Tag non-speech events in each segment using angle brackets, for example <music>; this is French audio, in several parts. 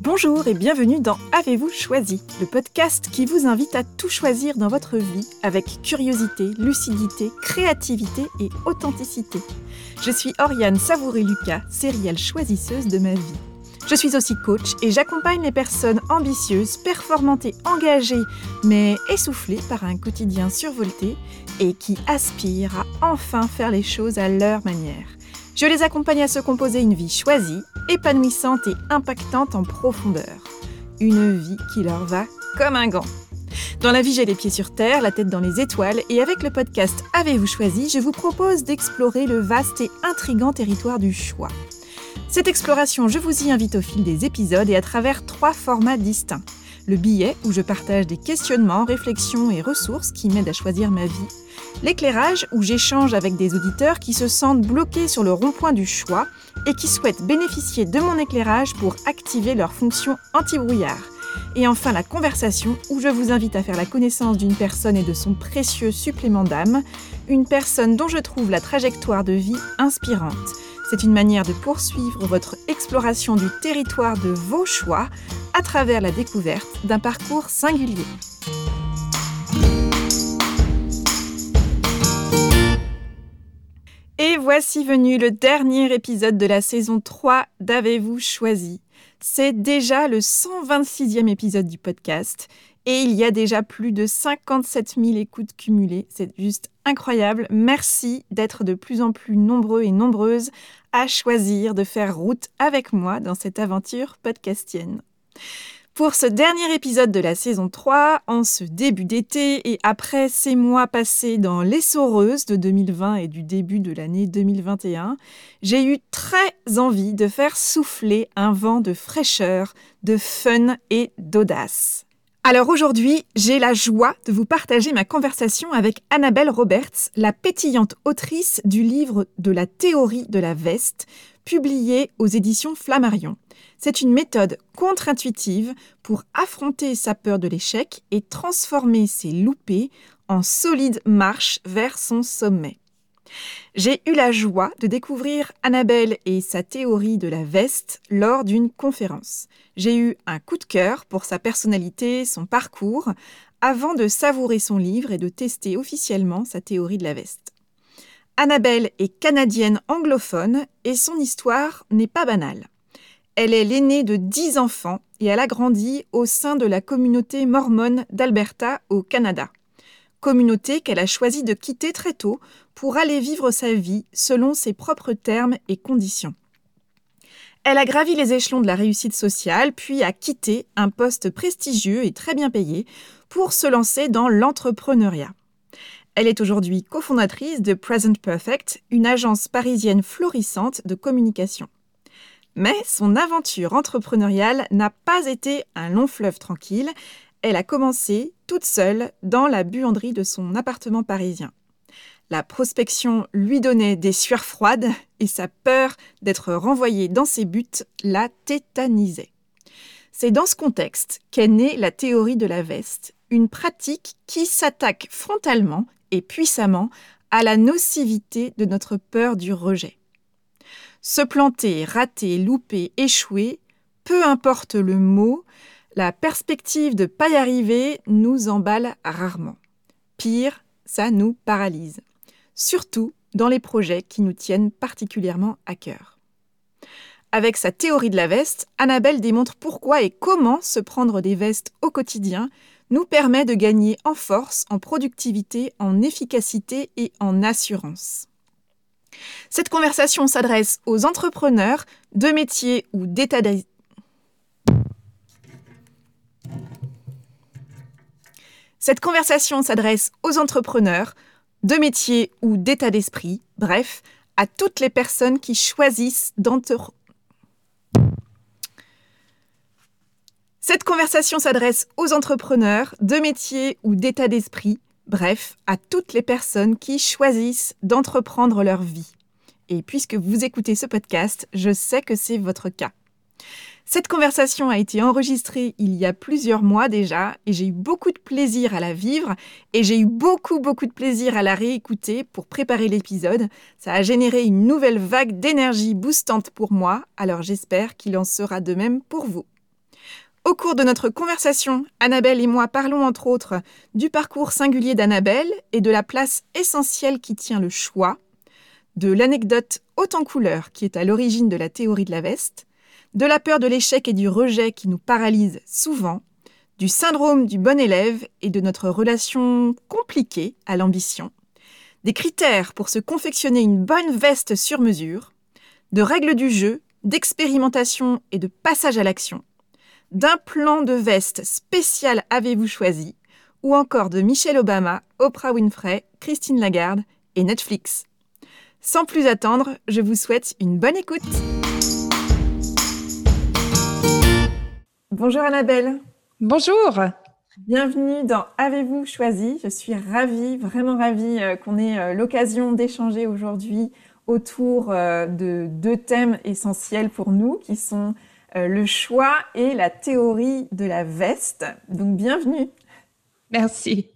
Bonjour et bienvenue dans Avez-vous choisi, le podcast qui vous invite à tout choisir dans votre vie avec curiosité, lucidité, créativité et authenticité. Je suis Oriane Savouré-Lucas, sérielle choisisseuse de ma vie. Je suis aussi coach et j'accompagne les personnes ambitieuses, performantes et engagées, mais essoufflées par un quotidien survolté et qui aspirent à enfin faire les choses à leur manière. Je les accompagne à se composer une vie choisie, épanouissante et impactante en profondeur. Une vie qui leur va comme un gant. Dans la vie, j'ai les pieds sur terre, la tête dans les étoiles, et avec le podcast Avez-vous choisi, je vous propose d'explorer le vaste et intrigant territoire du choix. Cette exploration, je vous y invite au fil des épisodes et à travers trois formats distincts. Le billet, où je partage des questionnements, réflexions et ressources qui m'aident à choisir ma vie. L'éclairage, où j'échange avec des auditeurs qui se sentent bloqués sur le rond-point du choix et qui souhaitent bénéficier de mon éclairage pour activer leur fonction anti-brouillard. Et enfin la conversation, où je vous invite à faire la connaissance d'une personne et de son précieux supplément d'âme, une personne dont je trouve la trajectoire de vie inspirante. C'est une manière de poursuivre votre exploration du territoire de vos choix à travers la découverte d'un parcours singulier. Et voici venu le dernier épisode de la saison 3 d'Avez-vous choisi? C'est déjà le 126e épisode du podcast et il y a déjà plus de 57 000 écoutes cumulées. C'est juste incroyable. Merci d'être de plus en plus nombreux et nombreuses à choisir de faire route avec moi dans cette aventure podcastienne. Pour ce dernier épisode de la saison 3, en ce début d'été et après ces mois passés dans l'essoreuse de 2020 et du début de l'année 2021, j'ai eu très envie de faire souffler un vent de fraîcheur, de fun et d'audace. Alors aujourd'hui, j'ai la joie de vous partager ma conversation avec Annabelle Roberts, la pétillante autrice du livre de la théorie de la veste, publié aux éditions Flammarion. C'est une méthode contre-intuitive pour affronter sa peur de l'échec et transformer ses loupés en solide marche vers son sommet. J'ai eu la joie de découvrir Annabelle et sa théorie de la veste lors d'une conférence. J'ai eu un coup de cœur pour sa personnalité, son parcours, avant de savourer son livre et de tester officiellement sa théorie de la veste. Annabelle est canadienne anglophone et son histoire n'est pas banale. Elle est l'aînée de dix enfants et elle a grandi au sein de la communauté mormone d'Alberta au Canada communauté qu'elle a choisi de quitter très tôt pour aller vivre sa vie selon ses propres termes et conditions. Elle a gravi les échelons de la réussite sociale, puis a quitté un poste prestigieux et très bien payé pour se lancer dans l'entrepreneuriat. Elle est aujourd'hui cofondatrice de Present Perfect, une agence parisienne florissante de communication. Mais son aventure entrepreneuriale n'a pas été un long fleuve tranquille, elle a commencé toute seule dans la buanderie de son appartement parisien. La prospection lui donnait des sueurs froides et sa peur d'être renvoyée dans ses buts la tétanisait. C'est dans ce contexte qu'est née la théorie de la veste, une pratique qui s'attaque frontalement et puissamment à la nocivité de notre peur du rejet. Se planter, rater, louper, échouer, peu importe le mot, la perspective de pas y arriver nous emballe rarement. Pire, ça nous paralyse. Surtout dans les projets qui nous tiennent particulièrement à cœur. Avec sa théorie de la veste, Annabelle démontre pourquoi et comment se prendre des vestes au quotidien nous permet de gagner en force, en productivité, en efficacité et en assurance. Cette conversation s'adresse aux entrepreneurs de métiers ou d'état Cette conversation s'adresse aux entrepreneurs, de métiers ou d'état d'esprit, bref, à toutes les personnes qui choisissent d'entre... Cette conversation s'adresse aux entrepreneurs, de métiers ou d'état d'esprit, bref, à toutes les personnes qui choisissent d'entreprendre leur vie. Et puisque vous écoutez ce podcast, je sais que c'est votre cas. Cette conversation a été enregistrée il y a plusieurs mois déjà et j'ai eu beaucoup de plaisir à la vivre et j'ai eu beaucoup beaucoup de plaisir à la réécouter pour préparer l'épisode. Ça a généré une nouvelle vague d'énergie boostante pour moi, alors j'espère qu'il en sera de même pour vous. Au cours de notre conversation, Annabelle et moi parlons entre autres du parcours singulier d'Annabelle et de la place essentielle qui tient le choix, de l'anecdote haute en couleur qui est à l'origine de la théorie de la veste, de la peur de l'échec et du rejet qui nous paralyse souvent, du syndrome du bon élève et de notre relation compliquée à l'ambition, des critères pour se confectionner une bonne veste sur mesure, de règles du jeu, d'expérimentation et de passage à l'action, d'un plan de veste spécial avez-vous choisi, ou encore de Michelle Obama, Oprah Winfrey, Christine Lagarde et Netflix. Sans plus attendre, je vous souhaite une bonne écoute. Bonjour Annabelle. Bonjour. Bienvenue dans Avez-vous choisi? Je suis ravie, vraiment ravie euh, qu'on ait euh, l'occasion d'échanger aujourd'hui autour euh, de deux thèmes essentiels pour nous qui sont le choix et la théorie de la veste. Donc bienvenue. Merci.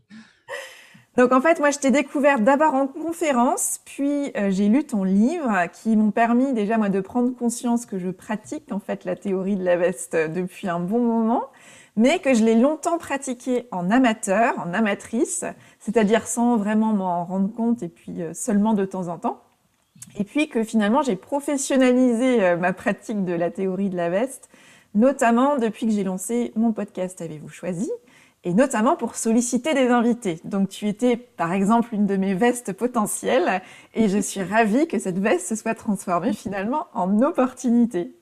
Donc en fait, moi, je t'ai découvert d'abord en conférence, puis euh, j'ai lu ton livre qui m'ont permis déjà moi de prendre conscience que je pratique en fait la théorie de la veste depuis un bon moment, mais que je l'ai longtemps pratiquée en amateur, en amatrice, c'est-à-dire sans vraiment m'en rendre compte et puis euh, seulement de temps en temps. Et puis que finalement, j'ai professionnalisé euh, ma pratique de la théorie de la veste, notamment depuis que j'ai lancé mon podcast Avez-vous choisi? Et notamment pour solliciter des invités. Donc tu étais par exemple une de mes vestes potentielles et je suis ravie que cette veste se soit transformée finalement en opportunité.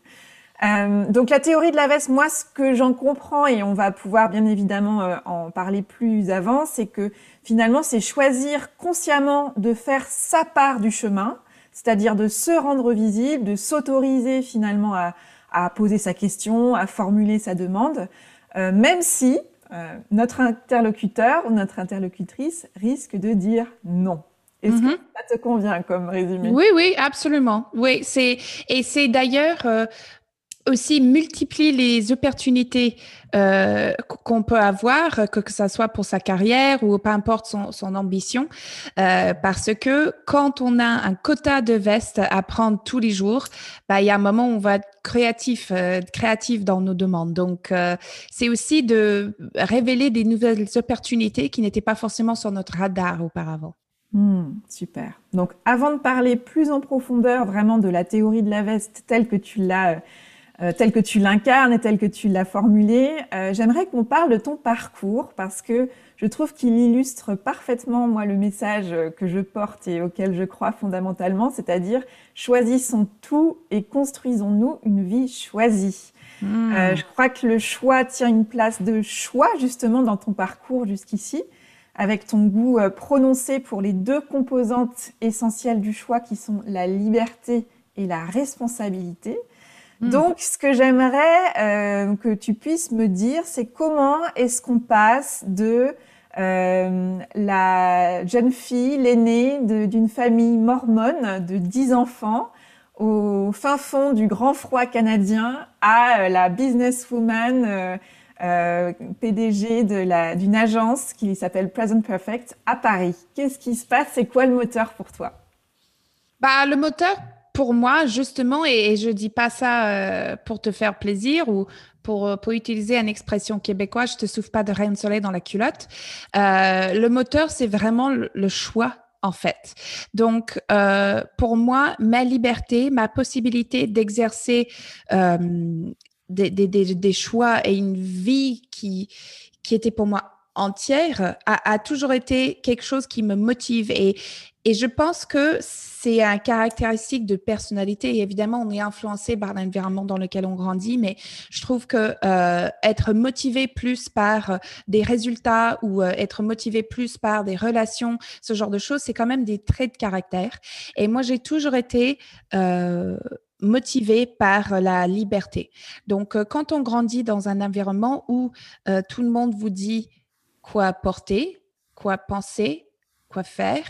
Euh, donc la théorie de la veste, moi ce que j'en comprends et on va pouvoir bien évidemment euh, en parler plus avant, c'est que finalement c'est choisir consciemment de faire sa part du chemin, c'est-à-dire de se rendre visible, de s'autoriser finalement à, à, poser sa question, à formuler sa demande, euh, même si euh, notre interlocuteur ou notre interlocutrice risque de dire non. Est-ce que mhm. ça te convient comme résumé? Oui, oui, absolument. Oui, c'est et c'est d'ailleurs euh, aussi multiplier les opportunités euh, qu'on peut avoir, que, que ça soit pour sa carrière ou peu importe son, son ambition, euh, parce que quand on a un quota de vestes à prendre tous les jours, bah, il y a un moment où on va être créatif, euh, créatif dans nos demandes. Donc, c'est aussi de révéler des nouvelles opportunités qui n'étaient pas forcément sur notre radar auparavant. Hmm, super. Donc, avant de parler plus en profondeur vraiment de la théorie de la veste telle que tu l'as euh, tel que tu l'incarnes et tel que tu l'as formulé. Euh, j'aimerais qu'on parle de ton parcours parce que je trouve qu'il illustre parfaitement, moi, le message que je porte et auquel je crois fondamentalement, c'est-à-dire choisissons tout et construisons-nous une vie choisie. Hmm. Euh, je crois que le choix tient une place de choix justement dans ton parcours jusqu'ici, avec ton goût prononcé pour les deux composantes essentielles du choix qui sont la liberté et la responsabilité. Hmm. Donc, ce que j'aimerais euh, que tu puisses me dire, c'est comment est-ce qu'on passe de euh, la jeune fille, l'aînée d'une famille mormone de 10 enfants au fin fond du grand froid canadien à euh, la businesswoman euh, euh PDG d'une agence qui s'appelle Present Perfect à Paris. Qu'est-ce qui se passe? C'est quoi le moteur pour toi? Bah, Le moteur, pour moi, justement, et, je dis pas ça euh, pour te faire plaisir ou pour, euh, pour utiliser une expression québécoise, je te souffle pas de rayon de soleil dans la culotte. Euh, le moteur, c'est vraiment le, choix en fait. Donc, pour moi, ma liberté, ma possibilité d'exercer des, des, des, choix et une vie qui, qui était pour moi entière a, toujours été quelque chose qui me motive et, et je pense que c'est un caractéristique de personnalité. Et évidemment, on est influencé par l'environnement dans lequel on grandit, mais je trouve que euh, être motivé plus par euh, des résultats ou euh, être motivé plus par des relations, ce genre de choses, c'est quand même des traits de caractère. Et moi, j'ai toujours été euh, motivé par la liberté. Donc, quand on grandit dans un environnement où tout le monde vous dit quoi porter, quoi penser, quoi faire,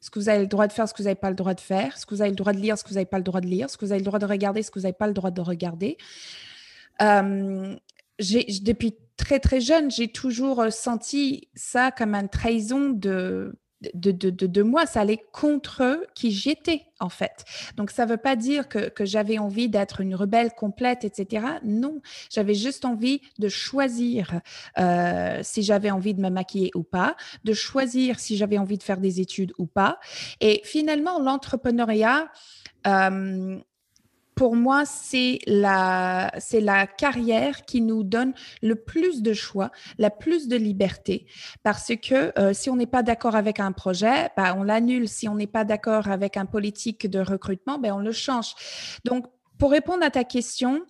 ce que vous avez le droit de faire, ce que vous n'avez pas le droit de faire, ce que vous avez le droit de lire, ce que vous n'avez pas le droit de lire, ce que vous avez le droit de regarder, ce que vous n'avez pas le droit de regarder. depuis très très jeune, j'ai toujours senti ça comme une trahison de de, de, de, moi, ça allait contre qui j'étais en fait. Donc ça ne veut pas dire que, que j'avais envie d'être une rebelle complète, etc. Non, j'avais juste envie de choisir euh, si j'avais envie de me maquiller ou pas, de choisir si j'avais envie de faire des études ou pas. Et finalement, l'entrepreneuriat, euh, pour moi, c'est la, la carrière qui nous donne le plus de choix, la plus de liberté. Parce que euh, si on n'est pas d'accord avec un projet, bah, on l'annule. Si on n'est pas d'accord avec un politique de recrutement, ben, on le change. Donc, pour répondre à ta question,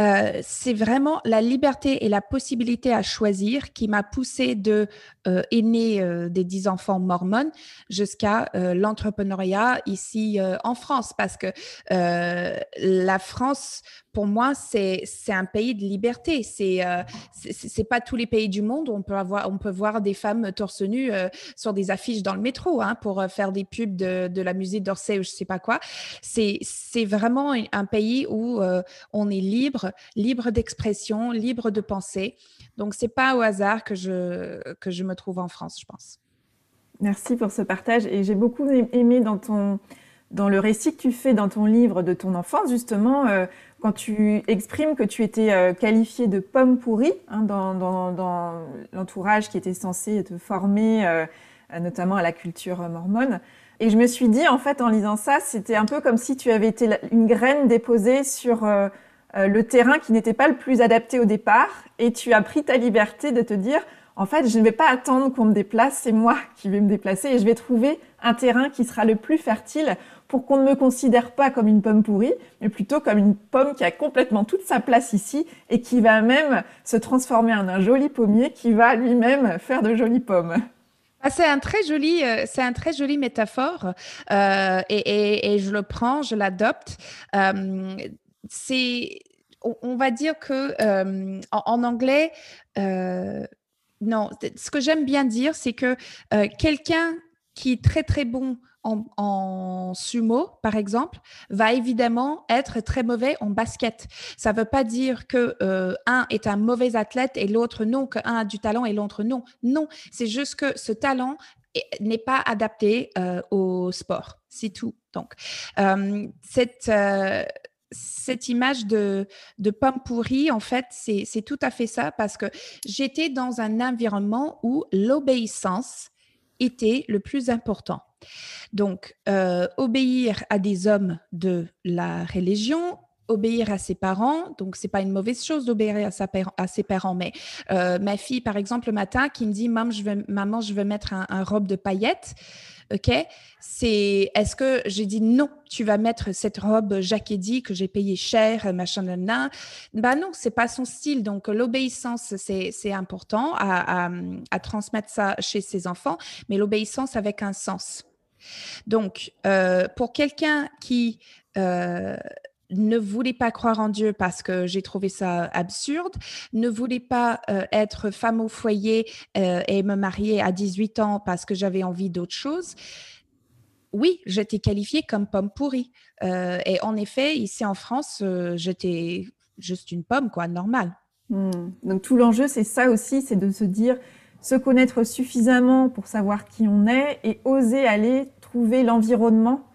euh, c'est vraiment la liberté et la possibilité à choisir qui m'a poussé de euh, aîné euh, des dix enfants mormons jusqu'à euh, l'entrepreneuriat ici en France. Parce que la France pour moi, c'est un pays de liberté. C'est euh, pas tous les pays du monde où on peut, avoir, on peut voir des femmes torse nu sur des affiches dans le métro hein, pour faire des pubs de, de la musée d'Orsay ou je sais pas quoi. C'est vraiment un pays où on est libre, libre d'expression, libre de penser. Donc, c'est pas au hasard que je, que je me trouve en France, je pense. Merci pour ce partage. Et j'ai beaucoup aimé dans, ton, dans le récit que tu fais dans ton livre de ton enfance, justement, quand tu exprimes que tu étais euh, qualifiée de pomme pourrie hein, dans, dans, l'entourage qui était censé te former, euh, notamment à la culture mormone. Et je me suis dit, en fait, en lisant ça, c'était un peu comme si tu avais été une graine déposée sur euh, le terrain qui n'était pas le plus adapté au départ, et tu as pris ta liberté de te dire, en fait, je ne vais pas attendre qu'on me déplace, c'est moi qui vais me déplacer et je vais trouver un terrain qui sera le plus fertile pour qu'on ne me considère pas comme une pomme pourrie, mais plutôt comme une pomme qui a complètement toute sa place ici et qui va même se transformer en un joli pommier qui va lui-même faire de jolies pommes. Ah, c'est un très joli, euh, c'est un très joli métaphore euh, et, je le prends, je l'adopte. Euh, c'est, on, va dire que en, anglais, non, ce que j'aime bien dire, c'est que quelqu'un qui est très très bon en, sumo, par exemple, va évidemment être très mauvais en basket. Ça ne veut pas dire que euh, un est un mauvais athlète et l'autre non, qu'un a du talent et l'autre non. Non, c'est juste que ce talent n'est pas adapté euh, au sport. C'est tout. Donc, euh, cette cette image de, de pomme pourrie, en fait, c'est tout à fait ça parce que j'étais dans un environnement où l'obéissance était le plus important. Donc, euh, obéir à des hommes de la religion, obéir à ses parents. Donc, c'est pas une mauvaise chose d'obéir à, ses parents. Mais euh, ma fille, par exemple, le matin, qui me dit Maman, je veux, mettre un, robe de paillettes. OK? C'est est-ce que j'ai dit non, tu vas mettre cette robe Jacqueline que j'ai payée cher, machin, nan, Bah non, c'est pas son style. Donc, l'obéissance, c'est important à, à, transmettre ça chez ses enfants, mais l'obéissance avec un sens. Donc, euh, pour quelqu'un qui euh, ne voulait pas croire en Dieu parce que j'ai trouvé ça absurde, ne voulait pas euh, être femme au foyer et me marier à 18 ans parce que j'avais envie d'autre chose, oui, j'étais qualifiée comme pomme pourrie. et en effet, ici en France, j'étais juste une pomme, quoi, normale. Hmm. Donc tout l'enjeu, c'est ça aussi, c'est de se dire, se connaître suffisamment pour savoir qui on est et oser aller trouver l'environnement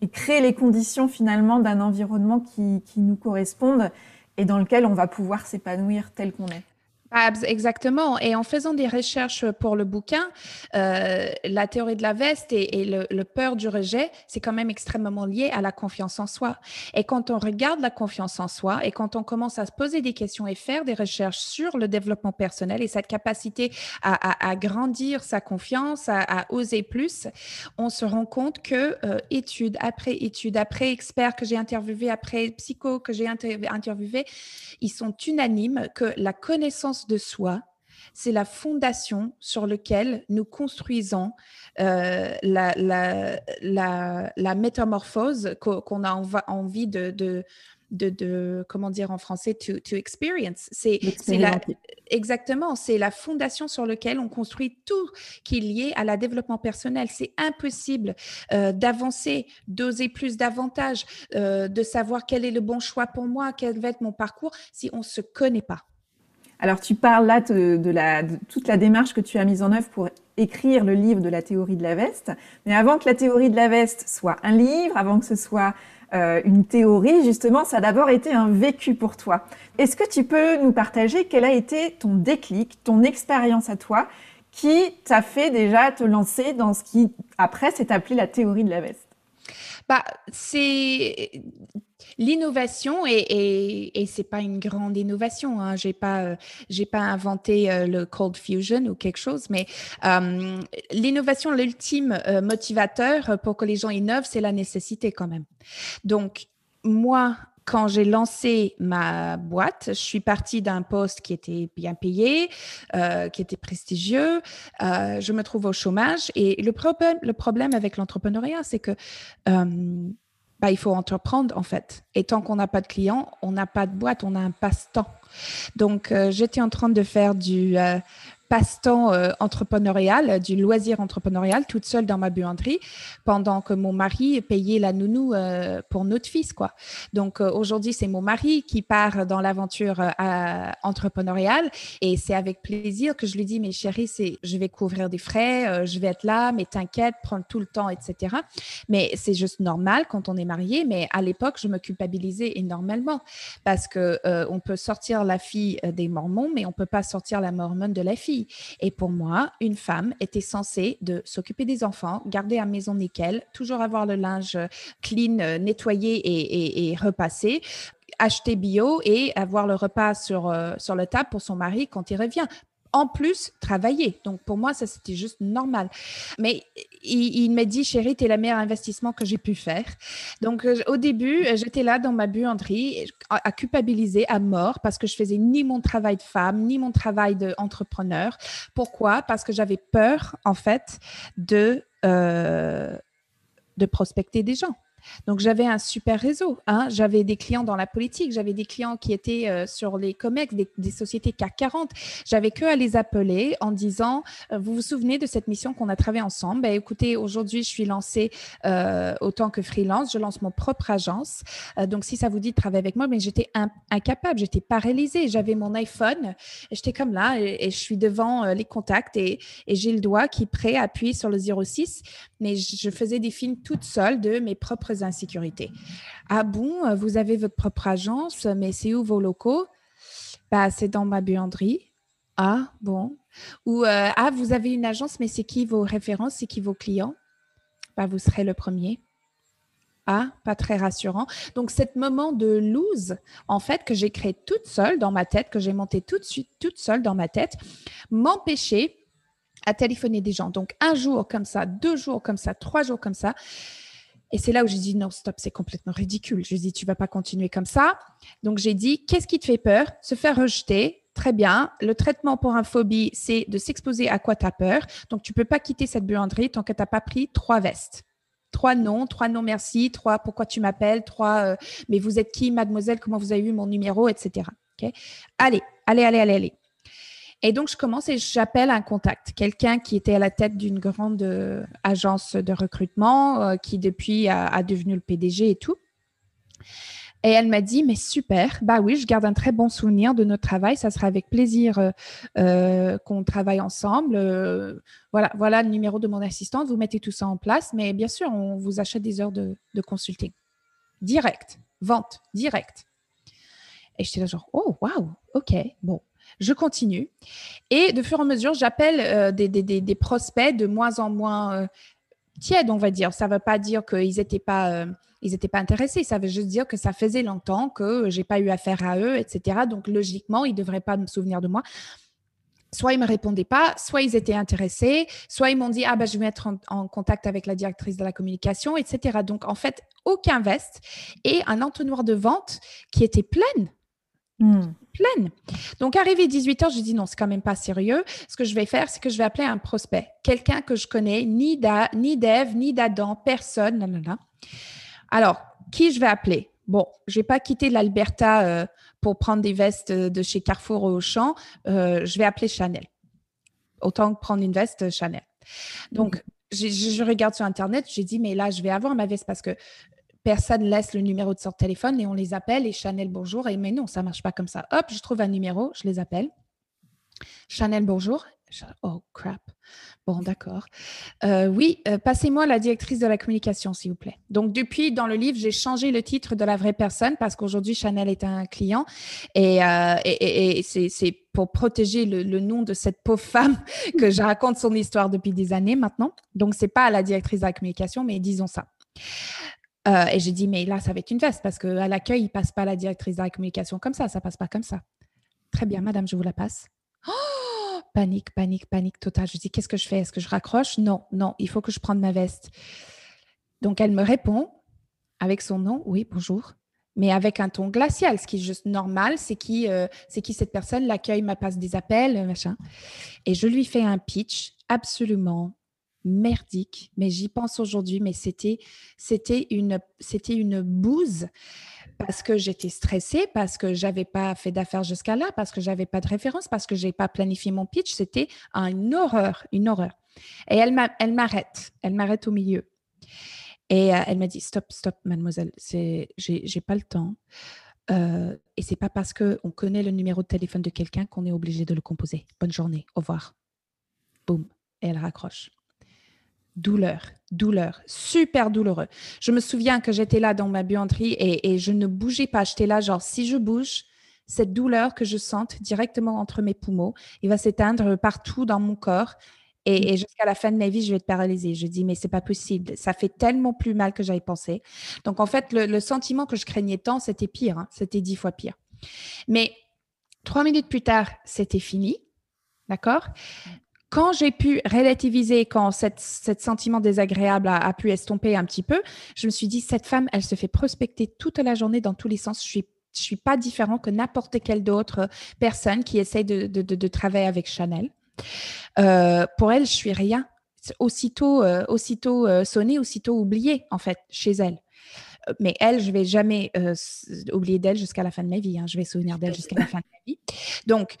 et créer les conditions finalement d'un environnement qui, qui nous corresponde et dans lequel on va pouvoir s'épanouir tel qu'on est. Exactement. Et en faisant des recherches pour le bouquin, euh, la théorie de la veste et, le, peur du rejet, c'est quand même extrêmement lié à la confiance en soi. Et quand on regarde la confiance en soi et quand on commence à se poser des questions et faire des recherches sur le développement personnel et cette capacité à, grandir sa confiance, à, oser plus, on se rend compte que euh, étude après étude, après expert que j'ai interviewé, après psycho que j'ai interviewé, ils sont unanimes que la connaissance de soi, c'est la fondation sur laquelle nous construisons euh, la, la, la, métamorphose qu'on a envie de, de, comment dire en français, to, to experience. C'est la, exactement, c'est la fondation sur laquelle on construit tout qui est lié à la développement personnel. C'est impossible euh, d'avancer, d'oser plus davantage, euh, de savoir quel est le bon choix pour moi, quel va être mon parcours si on se connaît pas. Alors, tu parles là de, la, de, toute la démarche que tu as mise en œuvre pour écrire le livre de la théorie de la veste. Mais avant que la théorie de la veste soit un livre, avant que ce soit euh, une théorie, justement, ça a d'abord été un vécu pour toi. Est-ce que tu peux nous partager quel a été ton déclic, ton expérience à toi, qui t'a fait déjà te lancer dans ce qui, après, s'est appelé la théorie de la veste? Bah, c'est L'innovation, et, et, et c'est pas une grande innovation, hein. j'ai pas, euh, j'ai pas inventé euh, le cold fusion ou quelque chose, mais euh, l'innovation, l'ultime motivateur pour que les gens innovent, c'est la nécessité quand même. Donc, moi, quand j'ai lancé ma boîte, je suis partie d'un poste qui était bien payé, qui était prestigieux. je me trouve au chômage et le problème, le problème avec l'entrepreneuriat, c'est que bah, il faut entreprendre en fait. Et tant qu'on n'a pas de clients, on n'a pas de boîte, on a un passe-temps. Donc, euh, j'étais en train de faire du euh, passe-temps euh, entrepreneurial, du loisir entrepreneurial, toute seule dans ma buanderie, pendant que mon mari payait la nounou euh, pour notre fils, quoi. Donc euh, aujourd'hui, c'est mon mari qui part dans l'aventure entrepreneuriale et c'est avec plaisir que je lui dis, mais chérie, c'est, je vais couvrir des frais, je vais être là, mais t'inquiète, prends tout le temps, etc. Mais c'est juste normal quand on est marié. Mais à l'époque, je me culpabilisais énormément parce que on peut sortir la fille des Mormons, mais on peut pas sortir la mormone de la fille. Et pour moi, une femme était censée de s'occuper des enfants, garder la maison nickel, toujours avoir le linge euh, clean, euh, nettoyé et, repassé acheter bio et avoir le repas sur, euh, sur le table pour son mari quand il revient en plus travailler. Donc pour moi, ça c'était juste normal. Mais il, m'a dit, chérie, tu es le meilleur investissement que j'ai pu faire. Donc euh, au début, euh, j'étais là dans ma buanderie à, culpabiliser à mort parce que je faisais ni mon travail de femme, ni mon travail d'entrepreneur. Pourquoi? Parce que j'avais peur, en fait, de, euh, de prospecter des gens. Donc, j'avais un super réseau. Hein. J'avais des clients dans la politique, j'avais des clients qui étaient euh, sur les COMEX, des, sociétés CAC 40. J'avais que à les appeler en disant euh, Vous vous souvenez de cette mission qu'on a travaillé ensemble? Ben, Écoutez, aujourd'hui, je suis lancée euh, autant que freelance. Je lance mon propre agence. donc, si ça vous dit de travailler avec moi, mais j'étais incapable, j'étais paralysée. J'avais mon iPhone, j'étais comme là et, je suis devant les contacts et, et j'ai le doigt qui est prêt à appuyer sur le 06 mais je faisais des films toute seule de mes propres insécurités. Ah bon, vous avez votre propre agence, mais c'est où vos locaux? Bah, C'est dans ma buanderie. Ah bon? Ou euh, ah, vous avez une agence, mais c'est qui vos références, c'est qui vos clients? Bah, Vous serez le premier. Ah, pas très rassurant. Donc, cet moment de lose, en fait, que j'ai créé toute seule dans ma tête, que j'ai monté tout de suite toute seule dans ma tête, m'empêchait à téléphoner des gens. Donc, un jour comme ça, deux jours comme ça, trois jours comme ça. Et c'est là où j'ai dit non, stop, c'est complètement ridicule. Je dit, tu vas pas continuer comme ça. Donc, j'ai dit, qu'est-ce qui te fait peur? Se faire rejeter. Très bien. Le traitement pour un phobie, c'est de s'exposer à quoi tu as peur. Donc, tu peux pas quitter cette buanderie tant que tu n'as pas pris trois vestes. Trois noms, trois noms merci, trois pourquoi tu m'appelles, trois euh, mais vous êtes qui, mademoiselle, comment vous avez eu mon numéro, etc. Allez, allez, allez, allez, allez. Et donc, je commence et j'appelle un contact, quelqu'un qui était à la tête d'une grande euh, agence de recrutement, euh, qui depuis a, devenu le PDG et tout. Et elle m'a dit, mais super, bah oui, je garde un très bon souvenir de notre travail. Ça sera avec plaisir euh, qu'on travaille ensemble. voilà, voilà le numéro de mon assistante. Vous mettez tout ça en place, mais bien sûr, on vous achète des heures de, de consulting. Direct, vente, direct. Et j'étais là genre, oh, waouh, ok, bon je continue. Et de fur et à mesure, j'appelle euh, des, prospects de moins en moins euh, tièdes, on va dire. Ça ne veut pas dire qu'ils n'étaient pas, euh, pas intéressés. Ça veut juste dire que ça faisait longtemps que j'ai pas eu affaire à eux, etc. Donc, logiquement, ils ne devraient pas me souvenir de moi. Soit ils me répondaient pas, soit ils étaient intéressés, soit ils m'ont dit ah ben je vais mettre en, contact avec la directrice de la communication, etc. Donc en fait aucun veste et un entonnoir de vente qui était plein Hmm. Pleine. Donc, arrivé 18h, je dis non, c'est quand même pas sérieux. Ce que je vais faire, c'est que je vais appeler un prospect, quelqu'un que je connais, ni, da, ni d'Ève, ni d'Adam, personne. Alors, qui je vais appeler? Bon, je vais pas quitter l'Alberta euh, pour prendre des vestes de chez Carrefour au champ. Euh, je vais appeler Chanel. Autant que prendre une veste Chanel. Donc, mhm. je, regarde sur Internet, j'ai dit, mais là, je vais avoir ma veste parce que personne laisse le numéro de son téléphone et on les appelle et Chanel, bonjour. Et mais non, ça marche pas comme ça. Hop, je trouve un numéro, je les appelle. Chanel, bonjour. Oh, crap. Bon, d'accord. Euh, oui, euh, passez-moi la directrice de la communication, s'il vous plaît. Donc, depuis, dans le livre, j'ai changé le titre de la vraie personne parce qu'aujourd'hui, Chanel est un client et, euh, c'est pour protéger le, le, nom de cette pauvre femme <laughs> que je raconte son histoire depuis des années maintenant. Donc, c'est pas la directrice de la communication, mais disons ça. Euh, et j'ai dit, mais là, ça va être une veste parce qu'à l'accueil, il passe pas la directrice de la communication comme ça, ça passe pas comme ça. Très bien, madame, je vous la passe. Oh Panique, panique, panique totale. Je dis, qu'est-ce que je fais? Est-ce que je raccroche? Non, non, il faut que je prenne ma veste. Donc, elle me répond avec son nom, oui, bonjour, mais avec un ton glacial, ce qui est juste normal, c'est qui, euh, qui cette personne, l'accueil me passe des appels, machin. Et je lui fais un pitch absolument merdique, mais j'y pense aujourd'hui, mais c'était, c'était une, c'était une bouse parce que j'étais stressée, parce que j'avais pas fait d'affaires jusqu'à là, parce que j'avais pas de référence, parce que j'ai pas planifié mon pitch. C'était une horreur, une horreur. Et elle m'arrête, elle m'arrête au milieu. Et euh, elle m'a dit stop, stop, mademoiselle, c'est, j'ai, pas le temps. Euh, et c'est pas parce que on connaît le numéro de téléphone de quelqu'un qu'on est obligé de le composer. Bonne journée, au revoir. Boum. Et elle raccroche douleur, douleur, super douloureux. Je me souviens que j'étais là dans ma buanderie et, je ne bougeais pas. J'étais là, genre, si je bouge, cette douleur que je sente directement entre mes poumons, il va s'éteindre partout dans mon corps. Et, jusqu'à la fin de ma vie, je vais être paralysée. Je dis, mais c'est pas possible. Ça fait tellement plus mal que j'avais pensé. Donc, en fait, le, sentiment que je craignais tant, c'était pire. Hein. C'était dix fois pire. Mais trois minutes plus tard, c'était fini. D'accord? Quand j'ai pu relativiser, quand cette, sentiment désagréable a, pu estomper un petit peu, je me suis dit, cette femme, elle se fait prospecter toute la journée dans tous les sens. Je suis je suis pas différent que n'importe quelle d'autre personne qui essaye de, de, travailler avec Chanel. Euh, pour elle, je suis rien. Aussitôt, euh, aussitôt euh, sonné, aussitôt oublié, en fait, chez elle. Mais elle, je vais jamais oublier d'elle jusqu'à la fin de ma vie. Hein. Je vais souvenir d'elle jusqu'à la fin de ma vie. Donc,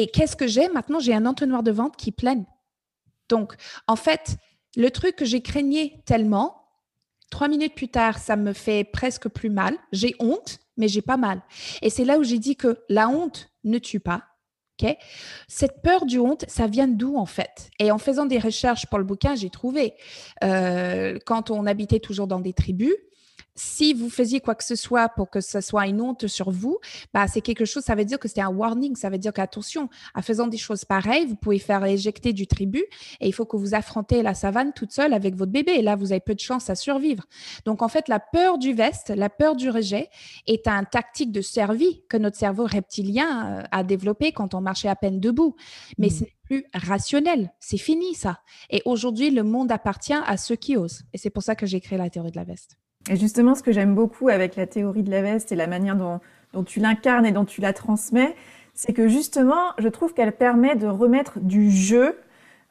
et qu'est-ce que j'ai? Maintenant, j'ai un entonnoir de vente qui pleine. Donc, en fait, le truc que j'ai craigné tellement, trois minutes plus tard, ça me fait presque plus mal. J'ai honte, mais j'ai pas mal. Et c'est là où j'ai dit que la honte ne tue pas. Cette peur du honte, ça vient d'où en fait? Et en faisant des recherches pour le bouquin, j'ai trouvé, euh, quand on habitait toujours dans des tribus, si vous faisiez quoi que ce soit pour que ce soit une honte sur vous, bah, c'est quelque chose, ça veut dire que c'était un warning, ça veut dire qu'attention, en faisant des choses pareilles, vous pouvez faire éjecter du tribu et il faut que vous affrontez la savane toute seule avec votre bébé. Et là, vous avez peu de chance à survivre. Donc, en fait, la peur du veste, la peur du rejet est un tactique de survie que notre cerveau reptilien euh, a développé quand on marchait à peine debout. Mais mmh. ce n'est plus rationnel. C'est fini, ça. Et aujourd'hui, le monde appartient à ceux qui osent. Et c'est pour ça que j'ai créé la théorie de la veste. Et justement, ce que j'aime beaucoup avec la théorie de la veste et la manière dont, tu l'incarnes et dont tu la transmets, c'est que justement, je trouve qu'elle permet de remettre du jeu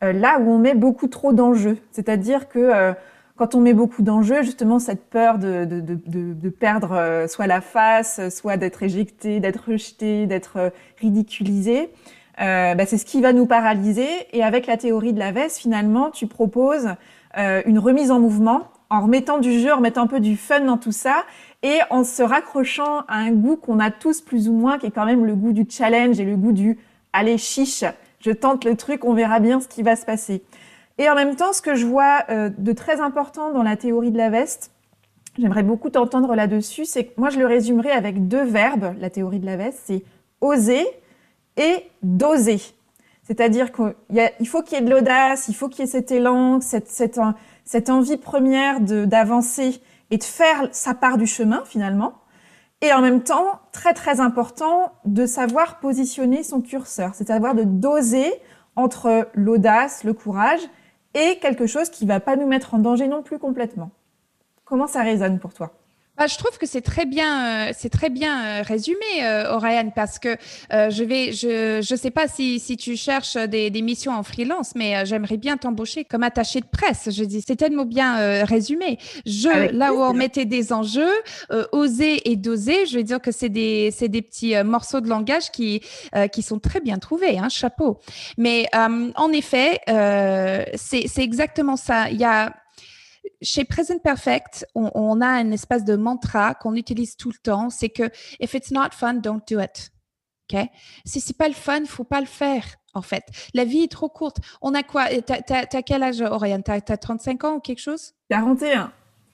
euh, là où on met beaucoup trop d'enjeux. C'est-à-dire que euh, quand on met beaucoup d'enjeux, justement, cette peur de, de, perdre euh, soit la face, soit d'être éjecté, d'être rejeté, d'être ridiculisé, bah, c'est ce qui va nous paralyser. Et avec la théorie de la veste, finalement, tu proposes une remise en mouvement en remettant du jeu, en remettant un peu du fun dans tout ça et en se raccrochant à un goût qu'on a tous plus ou moins, qui est quand même le goût du challenge et le goût du allez chiche, je tente le truc, on verra bien ce qui va se passer. Et en même temps, ce que je vois euh, de très important dans la théorie de la veste, j'aimerais beaucoup t'entendre là-dessus, c'est que moi je le résumerai avec deux verbes, la théorie de la veste, c'est oser et doser. C'est-à-dire qu'il faut qu'il y ait de l'audace, il faut qu'il y ait cet élan, cette, cette, cette envie première d'avancer et de faire sa part du chemin finalement. Et en même temps, très très important, de savoir positionner son curseur, c'est-à-dire de doser entre l'audace, le courage et quelque chose qui va pas nous mettre en danger non plus complètement. Comment ça résonne pour toi? Bah, je trouve que c'est très bien, euh, c'est très bien euh, résumé, euh, Oriane, parce que je vais, je, je sais pas si, si tu cherches des, des missions en freelance, mais j'aimerais bien t'embaucher comme attaché de presse. Je dis, c'est tellement bien résumé. Je, là où on mettait des enjeux, oser et doser, je veux dire que c'est des, c'est des petits morceaux de langage qui, qui sont très bien trouvés, hein, chapeau. Mais en effet, c'est, c'est exactement ça. Il y a chez Present Perfect, on, a un espace de mantra qu'on utilise tout le temps, c'est que if it's not fun, don't do it. Ok? Si c'est pas le fun, faut pas le faire. En fait, la vie est trop courte. On a quoi? T'as as, quel âge, Oriane? T'as as 35 ans ou quelque chose? 41.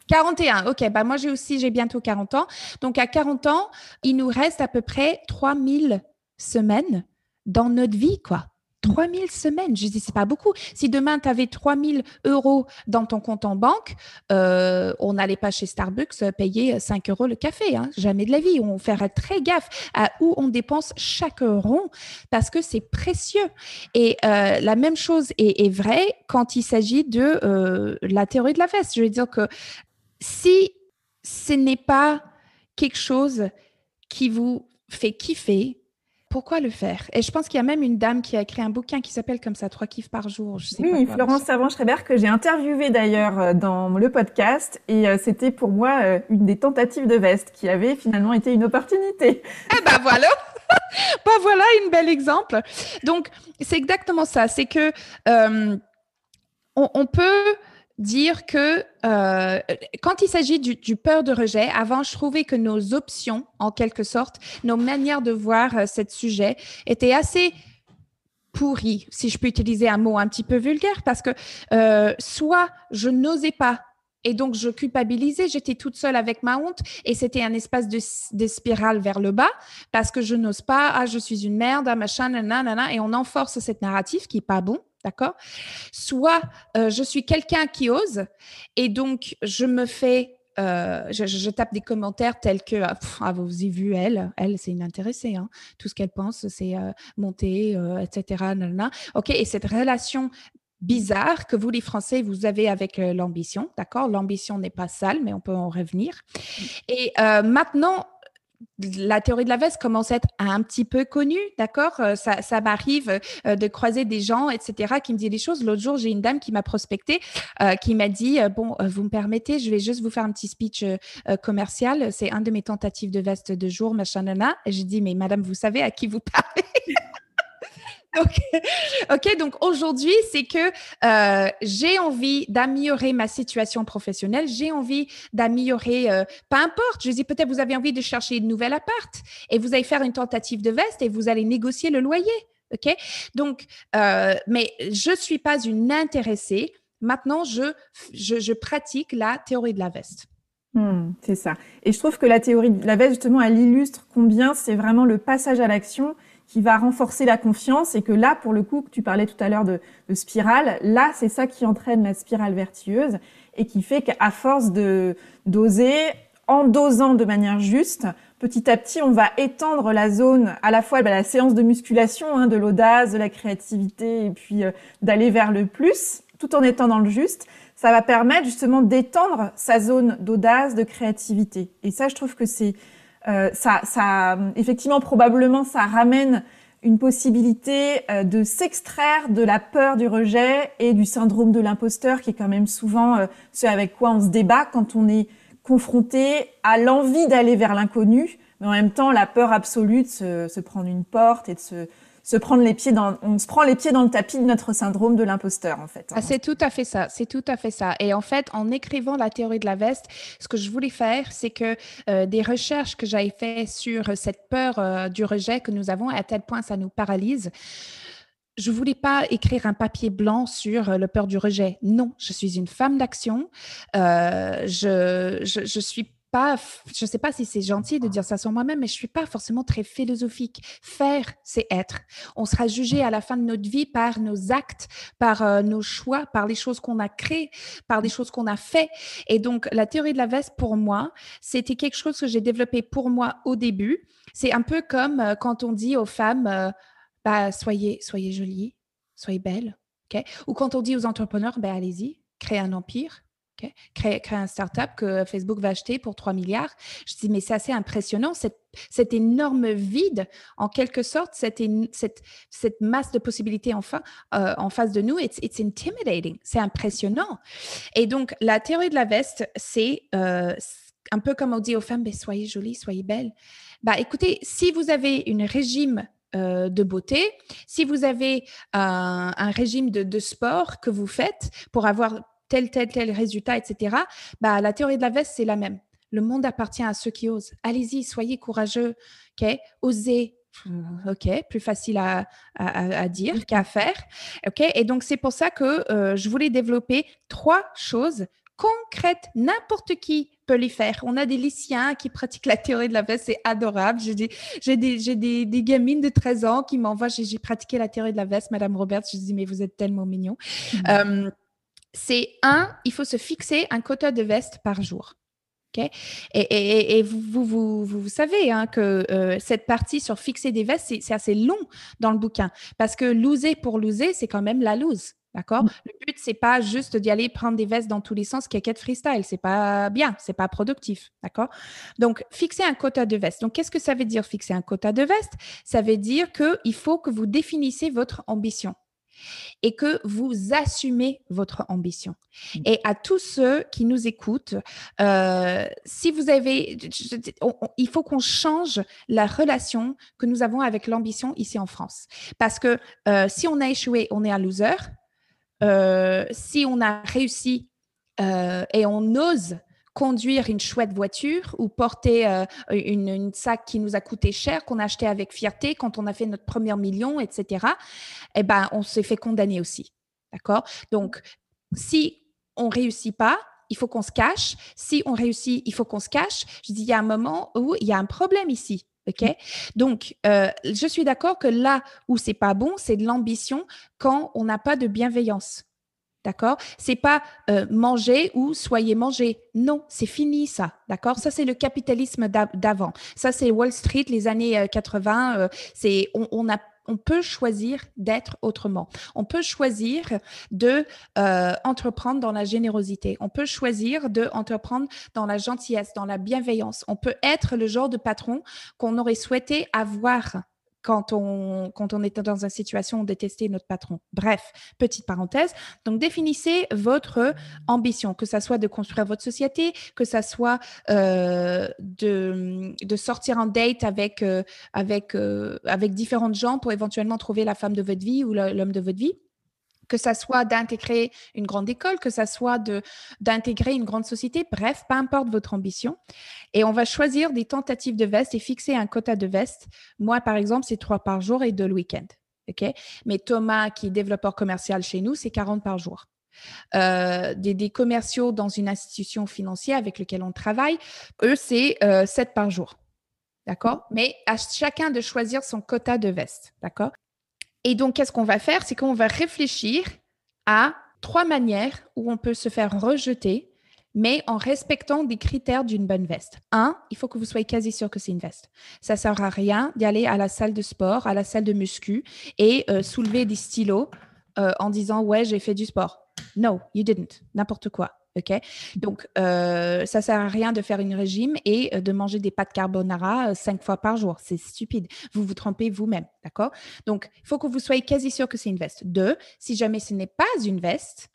41, ok. Bah moi j'ai aussi, j'ai bientôt 40 ans. Donc à 40 ans, il nous reste à peu près 3000 semaines dans notre vie, quoi. 3000 semaines. Je dis, c'est pas beaucoup. Si demain, tu avais 3000 euros dans ton compte en banque, euh, on n'allait pas chez Starbucks euh, payer 5 euros le café. Hein. Jamais de la vie. On ferait très gaffe à où on dépense chaque euro parce que c'est précieux. Et euh, la même chose est, est vraie quand il s'agit de la théorie de la veste. Je veux dire que si ce n'est pas quelque chose qui vous fait kiffer, pourquoi le faire? Et je pense qu'il y a même une dame qui a écrit un bouquin qui s'appelle comme ça, Trois kiffs par jour. Je sais oui, Florence Savant-Schreiber, que j'ai interviewée d'ailleurs euh, dans le podcast. Et euh, c'était pour moi euh, une des tentatives de veste qui avait finalement été une opportunité. <laughs> Eh ben voilà <laughs> Ben voilà une belle exemple. Donc, c'est exactement ça. C'est que on, peut dire que euh, quand il s'agit du, peur de rejet, avant, je trouvais que nos options, en quelque sorte, nos manières de voir euh, ce sujet étaient assez pourries, si je peux utiliser un mot un petit peu vulgaire, parce que euh, soit je n'osais pas et donc, je culpabilisais, j'étais toute seule avec ma honte et c'était un espace de, spirale vers le bas parce que je n'ose pas, ah, je suis une merde, ah, machin, nanana, et on enforce cette narrative qui est pas bon. D'accord? Soit euh, je suis quelqu'un qui ose et donc je me fais euh, je, tape des commentaires tels que ah, ah vous avez vu elle, elle c'est inintéressée, hein. tout ce qu'elle pense c'est euh, monter, etc. Ok, et cette relation bizarre que vous les Français vous avez avec l'ambition, d'accord? L'ambition n'est pas sale, mais on peut en revenir. Et maintenant, la théorie de la veste commence à être un petit peu connue, d'accord? Euh, Ça, m'arrive euh, de croiser des gens, etc., qui me disent des choses. L'autre jour, j'ai une dame qui m'a prospecté, euh, qui m'a dit Bon, vous me permettez, je vais juste vous faire un petit speech commercial. C'est un de mes tentatives de veste de jour, machin, nana. Je dis Mais madame, vous savez à qui vous <laughs> parlez? <laughs> ok, donc aujourd'hui, c'est que euh, j'ai envie d'améliorer ma situation professionnelle, j'ai envie d'améliorer, euh, peu importe, je dis peut-être vous avez envie de chercher une nouvelle appart et vous allez faire une tentative de veste et vous allez négocier le loyer. Ok, donc, euh, mais je suis pas une intéressée. Maintenant, je, je, pratique la théorie de la veste. Hmm, c'est ça. Et je trouve que la théorie de la veste, justement, elle illustre combien c'est vraiment le passage à l'action qui va renforcer la confiance et que là, pour le coup, tu parlais tout à l'heure de, spirale, là, c'est ça qui entraîne la spirale vertueuse et qui fait qu'à force de d'oser, en dosant de manière juste, petit à petit, on va étendre la zone, à la fois bah, la séance de musculation, hein, de l'audace, de la créativité, et puis euh, d'aller vers le plus, tout en étant dans le juste. Ça va permettre justement d'étendre sa zone d'audace, de créativité. Et ça, je trouve que c'est ça, ça, effectivement, probablement, ça ramène une possibilité euh, de s'extraire de la peur du rejet et du syndrome de l'imposteur, qui est quand même souvent euh, ce avec quoi on se débat quand on est confronté à l'envie d'aller vers l'inconnu, mais en même temps la peur absolue de se, se prendre une porte et de se, se prendre les pieds on se prend les pieds dans le tapis de notre syndrome de l'imposteur, en fait. Ah, c'est tout à fait ça. C'est tout à fait ça. Et en fait, en écrivant la théorie de la veste, ce que je voulais faire, c'est que euh, des recherches que j'avais fait sur cette peur euh, du rejet que nous avons, à tel point ça nous paralyse. Je voulais pas écrire un papier blanc sur euh, le peur du rejet. Non, je suis une femme d'action. je, je suis pas, je sais pas si c'est gentil de dire ça sur moi-même, mais je suis pas forcément très philosophique. Faire, c'est être. On sera jugé à la fin de notre vie par nos actes, par euh, nos choix, par les choses qu'on a créées, par des choses qu'on a fait. Et donc, la théorie de la veste, pour moi, c'était quelque chose que j'ai développé pour moi au début. C'est un peu comme euh, quand on dit aux femmes, euh, bah, soyez, soyez jolies, soyez belles. ok Ou quand on dit aux entrepreneurs, bah, allez-y, créez un empire créer, créer un startup que Facebook va acheter pour 3 milliards. Je dis, mais c'est assez impressionnant, cette, cet énorme vide, en quelque sorte, cette, cette, cette masse de possibilités enfin, euh, en face de nous, it's, it's intimidating, c'est impressionnant. Et donc, la théorie de la veste, c'est euh, un peu comme on dit aux femmes, ben, soyez jolies, soyez belles. Bah, écoutez, si vous avez un régime euh, de beauté, si vous avez un, régime de, sport que vous faites pour avoir tel, tel, tel résultat, etc., bah, la théorie de la veste, c'est la même. Le monde appartient à ceux qui osent. Allez-y, soyez courageux, ok? Osez, Ok, plus facile à, à, dire qu'à faire. Ok, et donc c'est pour ça que euh, je voulais développer trois choses concrètes. N'importe qui peut les faire. On a des lycéens qui pratiquent la théorie de la veste, c'est adorable. J'ai des, j'ai des, j'ai des, des, gamines de 13 ans qui m'envoient, j'ai, pratiqué la théorie de la veste, Madame Roberts. Je dis, mais vous êtes tellement mignon. Mmh. Euh, c'est un, il faut se fixer un quota de veste par jour. Okay? Et, et, vous, vous, vous, savez hein, que euh, cette partie sur fixer des vestes, c'est assez long dans le bouquin parce que loser pour loser, c'est quand même la lose. D'accord? Mm. Le but, c'est pas juste d'y aller prendre des vestes dans tous les sens, de freestyle. C'est pas bien, c'est pas productif. D'accord? Donc, fixer un quota de veste. Donc, qu'est-ce que ça veut dire fixer un quota de veste? Ça veut dire qu'il faut que vous définissez votre ambition et que vous assumez votre ambition. Mmh. Et à tous ceux qui nous écoutent, euh, si vous avez, il faut qu'on change la relation que nous avons avec l'ambition ici en France. Parce que euh, si on a échoué, on est un loser. Euh, si on a réussi et on ose conduire une chouette voiture ou porter euh, une, sac qui nous a coûté cher, qu'on a acheté avec fierté quand on a fait notre premier million, etc., eh ben, on s'est fait condamner aussi. D'accord? Donc, si on réussit pas, il faut qu'on se cache. Si on réussit, il faut qu'on se cache. Je dis, il y a un moment où il y a un problème ici. OK? Donc, euh, je suis d'accord que là où c'est pas bon, c'est de l'ambition quand on n'a pas de bienveillance. D'accord? C'est pas euh, manger ou soyez mangé. Non, c'est fini ça. D'accord? Ça c'est le capitalisme d'avant. Ça c'est Wall Street les années 80. Euh, euh, c'est on, a on peut choisir d'être autrement. On peut choisir de entreprendre dans la générosité. On peut choisir de entreprendre dans la gentillesse, dans la bienveillance. On peut être le genre de patron qu'on aurait souhaité avoir quand on, quand est dans une situation où détester notre patron. Bref, petite parenthèse. Donc, définissez votre ambition, que ça soit de construire votre société, que ça soit euh, de, sortir en date avec, euh, euh, avec différentes gens pour éventuellement trouver la femme de votre vie ou l'homme de votre vie que ça soit d'intégrer une grande école, que ça soit d'intégrer une grande société, bref, peu importe votre ambition. Et on va choisir des tentatives de veste et fixer un quota de veste. Moi, par exemple, c'est trois par jour et deux le week-end. Mais Thomas, qui est développeur commercial chez nous, c'est 40 par jour. Euh, des, commerciaux dans une institution financière avec laquelle on travaille, eux, c'est euh, 7 par jour. D'accord? Mais à chacun de choisir son quota de veste. D'accord? Et donc, qu'est-ce qu'on va faire? C'est qu'on va réfléchir à trois manières où on peut se faire rejeter, mais en respectant des critères d'une bonne veste. Un, il faut que vous soyez quasi sûr que c'est une veste. Ça sert à rien d'y aller à la salle de sport, à la salle de muscu et euh, soulever des stylos euh, en disant ouais j'ai fait du sport. No, you didn't. N'importe quoi. OK? Donc, euh, ça sert à rien de faire une régime et euh, de manger des pâtes carbonara euh, cinq fois par jour. C'est stupide. Vous vous trompez vous-même. D'accord? Donc, il faut que vous soyez quasi sûr que c'est une veste. Deux, si jamais ce n'est pas une veste,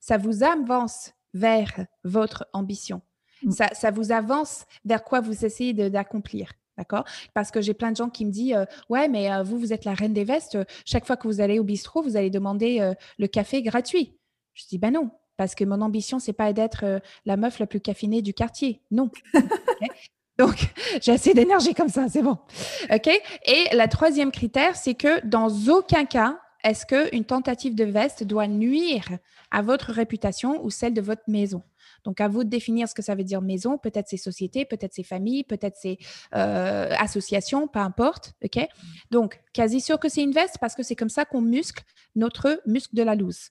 ça vous avance vers votre ambition. Mm. Ça, ça, vous avance vers quoi vous essayez d'accomplir. D'accord? Parce que j'ai plein de gens qui me disent Ouais, mais vous, vous êtes la reine des vestes. Chaque fois que vous allez au bistrot, vous allez demander le café gratuit. Je dis Ben non, parce que mon ambition, c'est pas d'être euh, la meuf la plus caffinée du quartier. Non. <laughs> Donc, <laughs> j'ai assez d'énergie comme ça, c'est bon. OK? Et la troisième critère, c'est que dans aucun cas, est-ce qu'une tentative de veste doit nuire à votre réputation ou celle de votre maison? Donc, à vous de définir ce que ça veut dire maison. Peut-être c'est société, peut-être c'est famille, peut-être c'est euh, association, peu importe. OK? Donc, quasi sûr que c'est une veste parce que c'est comme ça qu'on muscle notre muscle de la loose.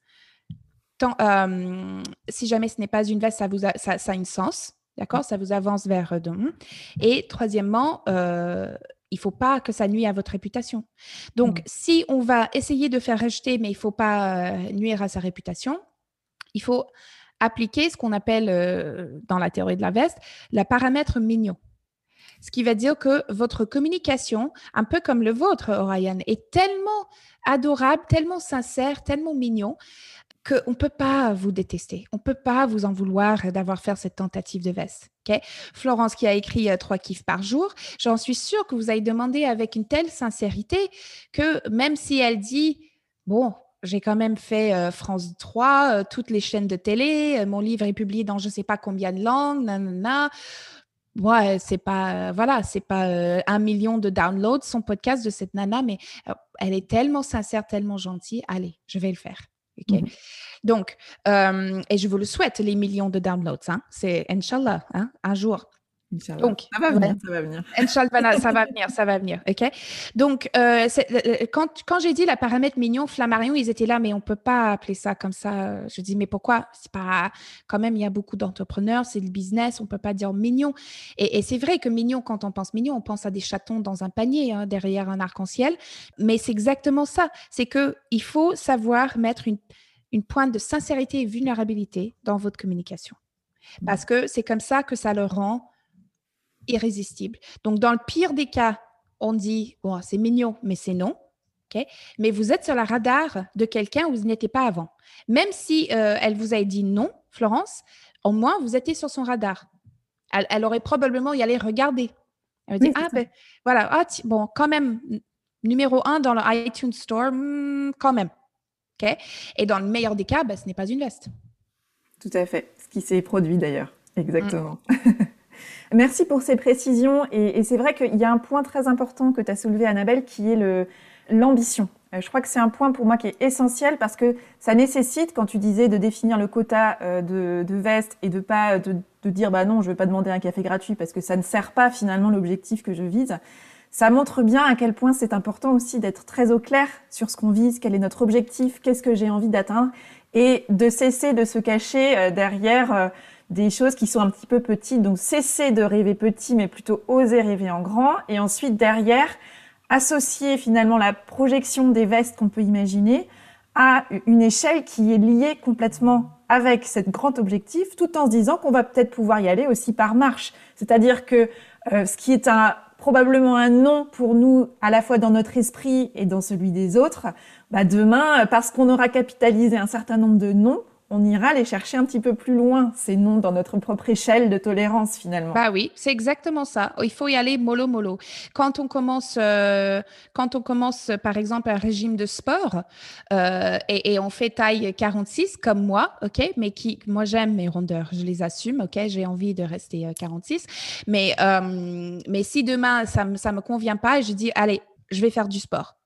Euh, si jamais ce n'est pas une veste, ça, vous a, ça, a une sens. D'accord? Ça vous avance vers. Euh, Et troisièmement, euh, il ne faut pas que ça nuise à votre réputation. Donc, mm. si on va essayer de faire rejeter, mais il ne faut pas nuire à sa réputation, il faut appliquer ce qu'on appelle euh, dans la théorie de la veste le paramètre mignon. Ce qui va dire que votre communication, un peu comme le vôtre, Orion, est tellement adorable, tellement sincère, tellement mignon qu'on ne peut pas vous détester. On ne peut pas vous en vouloir d'avoir fait cette tentative de veste. Florence qui a écrit euh, trois kiffs par jour, j'en suis sûre que vous avez demandé avec une telle sincérité que même si elle dit, bon, j'ai quand même fait euh, France 3, euh, toutes les chaînes de télé, mon livre est publié dans je ne sais pas combien de langues, nanana. Ouais, c'est pas, voilà, c'est pas un million de downloads son podcast de cette nana, mais elle est tellement sincère, tellement gentille. Allez, je vais le faire. Mmh Donc, euh, et je vous le souhaite, les millions de downloads. Hein. C'est Inch'Allah, hein, un jour. Donc, ça va venir, ça va venir. <laughs> Inch'Allah, ça va venir, ça va venir. OK? Donc, euh, quand, quand j'ai dit la paramètre mignon, Flammarion, ils étaient là, mais on ne peut pas appeler ça comme ça. Je dis, mais pourquoi? C'est pas, quand même, il y a beaucoup d'entrepreneurs, c'est le business, on ne peut pas dire mignon. Et, c'est vrai que mignon, quand on pense mignon, on pense à des chatons dans un panier, hein, derrière un arc-en-ciel. Mais c'est exactement ça. C'est qu'il faut savoir mettre une, une pointe de sincérité et vulnérabilité dans votre communication. Parce que c'est comme ça que ça le rend irrésistible. Donc, dans le pire des cas, on dit, bon, c'est mignon, mais c'est non. Mais vous êtes sur la radar de quelqu'un où vous n'étiez pas avant. Même si euh, elle vous a dit non, Florence, au moins, vous étiez sur son radar. Elle, aurait probablement y aller regarder. Elle va dire, ah, ben, voilà, ah, bon, quand même, numéro un dans le iTunes Store, hmm, quand même. Et dans le meilleur des cas, ben, ce n'est pas une veste. Tout à fait. Ce qui s'est produit d'ailleurs. Exactement. Mm. <laughs> Merci pour ces précisions. Et, c'est vrai qu'il y a un point très important que tu as soulevé, Annabelle, qui est l'ambition. Euh, je crois que c'est un point pour moi qui est essentiel parce que ça nécessite, quand tu disais de définir le quota euh, de, de veste et de pas de, dire bah non, je veux pas demander un café gratuit parce que ça ne sert pas finalement l'objectif que je vise. Ça montre bien à quel point c'est important aussi d'être très au clair sur ce qu'on vise, quel est notre objectif, qu'est-ce que j'ai envie d'atteindre et de cesser de se cacher euh, derrière des choses qui sont un petit peu petites. Donc cesser de rêver petit, mais plutôt oser rêver en grand. Et ensuite, derrière, associer finalement la projection des vestes qu'on peut imaginer à une échelle qui est liée complètement avec cet grand objectif, tout en se disant qu'on va peut-être pouvoir y aller aussi par marche. C'est-à-dire que euh, ce qui est un, probablement un non pour nous, à la fois dans notre esprit et dans celui des autres, bah demain, parce qu'on aura capitalisé un certain nombre de non, on ira les chercher un petit peu plus loin, ces noms dans notre propre échelle de tolérance finalement. Bah oui, c'est exactement ça. Il faut y aller mollo mollo. Quand on commence, euh, quand on commence par exemple un régime de sport euh, et, on fait taille 46 comme moi, ok, mais qui, moi j'aime mes rondeurs, je les assume, ok, j'ai envie de rester 46, euh, mais mais si demain ça me ça me convient pas, je dis allez, je vais faire du sport,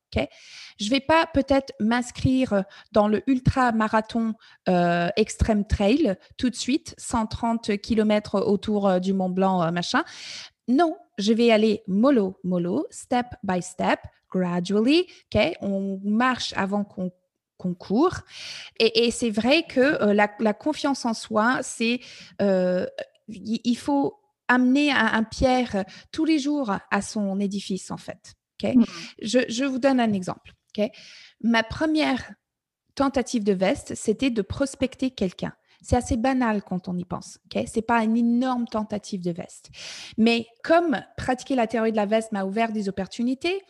Je vais pas peut-être m'inscrire dans le ultra-marathon euh, extrême trail tout de suite, 130 km autour euh, du Mont Blanc, euh, machin. Non, je vais aller mollo, mollo, step by step, gradually. On marche avant qu'on court. Et, c'est vrai que la, confiance en soi, c'est il faut amener un, pierre tous les jours à son édifice, en fait. Ok? Mmh. je, je, vous donne un exemple. Ma première tentative de veste, c'était de prospecter quelqu'un. C'est assez banal quand on y pense. Okay? Ce n'est pas une énorme tentative de veste. Mais comme pratiquer la théorie de la veste m'a ouvert des opportunités,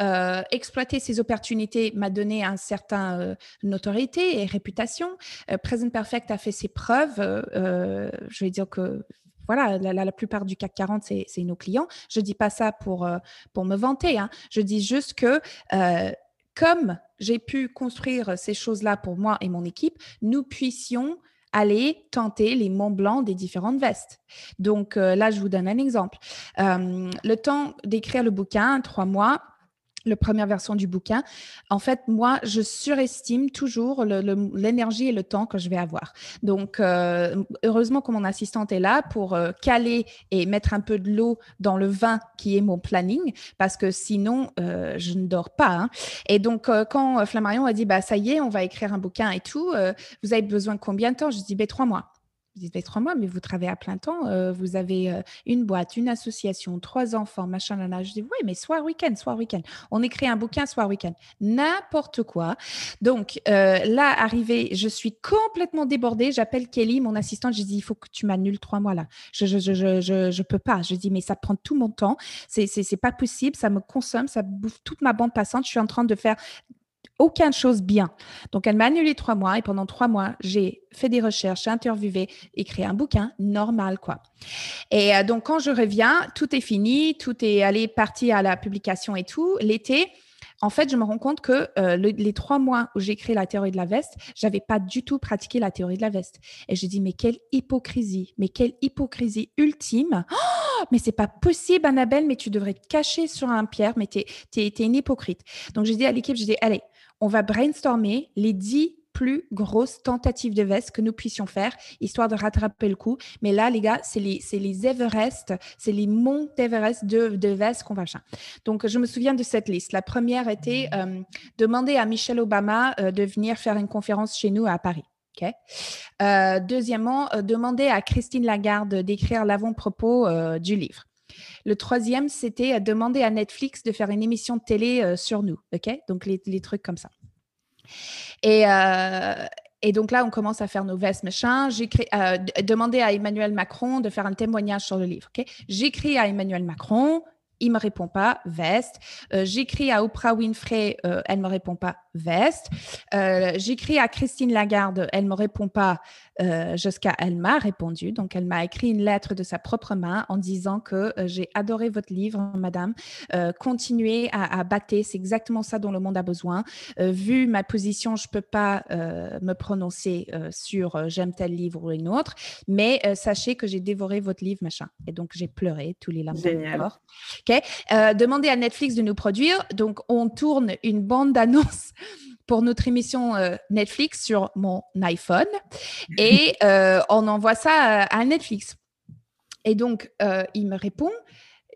euh, exploiter ces opportunités m'a donné un certain euh, notoriété et réputation. Euh, Present Perfect a fait ses preuves. je vais dire que voilà, la, plupart du CAC 40, c'est nos clients. Je ne dis pas ça pour, pour me vanter. Hein. Je dis juste que comme j'ai pu construire ces choses-là pour moi et mon équipe, nous puissions aller tenter les monts blancs des différentes vestes. Donc euh, là, je vous donne un exemple. Euh, le temps d'écrire le bouquin, trois mois, la première version du bouquin, en fait, moi, je surestime toujours l'énergie et le temps que je vais avoir. Donc, euh, heureusement que mon assistante est là pour euh, caler et mettre un peu de l'eau dans le vin qui est mon planning, parce que sinon, euh, je ne dors pas. Hein. Et donc, quand Flammarion a dit, bah, ça y est, on va écrire un bouquin et tout, vous avez besoin de combien de temps? Je dis, ben, trois mois. Je dis, trois mois, mais vous travaillez à plein temps, euh, vous avez euh, une boîte, une association, trois enfants, machin, là, Je dis, oui, mais soir, week-end, soir, week-end. On écrit un bouquin, soir, week-end. N'importe quoi. Donc, euh, là, arrivé, je suis complètement débordée. J'appelle Kelly, mon assistante. Je dis, il faut que tu m'annules trois mois là. Je je, je, je, je, peux pas. Je dis, mais ça prend tout mon temps. C'est, c'est, c'est pas possible. Ça me consomme. Ça bouffe toute ma bande passante. Je suis en train de faire aucune chose bien. Donc, elle m'a annulé trois mois et pendant trois mois, j'ai fait des recherches, j'ai interviewé, écrit un bouquin normal, quoi. Et euh, donc, quand je reviens, tout est fini, tout est allé parti à la publication et tout. L'été, en fait, je me rends compte que euh, les trois mois où j'ai écrit la théorie de la veste, j'avais pas du tout pratiqué la théorie de la veste. Et je dis, mais quelle hypocrisie, mais quelle hypocrisie ultime. Oh, mais c'est pas possible, Annabelle, mais tu devrais te cacher sur un pierre, mais tu es, une hypocrite. Donc, j'ai dit à l'équipe, je dis, allez, on va brainstormer les dix plus grosses tentatives de veste que nous puissions faire, histoire de rattraper le coup. Mais là, les gars, c'est les, Everest, c'est les monts d'Everest de, de veste qu'on va faire. Donc, je me souviens de cette liste. La première était euh, demander à Michelle Obama euh, de venir faire une conférence chez nous à Paris. Euh, deuxièmement, demander à Christine Lagarde d'écrire l'avant-propos du livre. Le troisième, c'était demander à Netflix de faire une émission de télé euh, sur nous. OK? Donc, les, trucs comme ça. Et, euh, et donc là, on commence à faire nos vestes, machin. J'écris, euh, demander à Emmanuel Macron de faire un témoignage sur le livre. J'écris à Emmanuel Macron. Il me répond pas, veste. J'écris à Oprah Winfrey, elle me répond pas, veste. J'écris à Christine Lagarde, elle me répond pas, euh, jusqu'à elle m'a répondu. Donc, elle m'a écrit une lettre de sa propre main en disant que euh, j'ai adoré votre livre, madame. Euh, continuez à, à battre, c'est exactement ça dont le monde a besoin. vu ma position, je peux pas me prononcer sur j'aime tel livre ou une autre, mais sachez que j'ai dévoré votre livre, machin. Et donc, j'ai pleuré tous les larmes Ok. demandez à Netflix de nous produire. Donc, on tourne une bande d'annonces <laughs> pour notre émission Netflix sur mon iPhone et euh, on envoie ça à, Netflix. Et donc, euh, il me répond,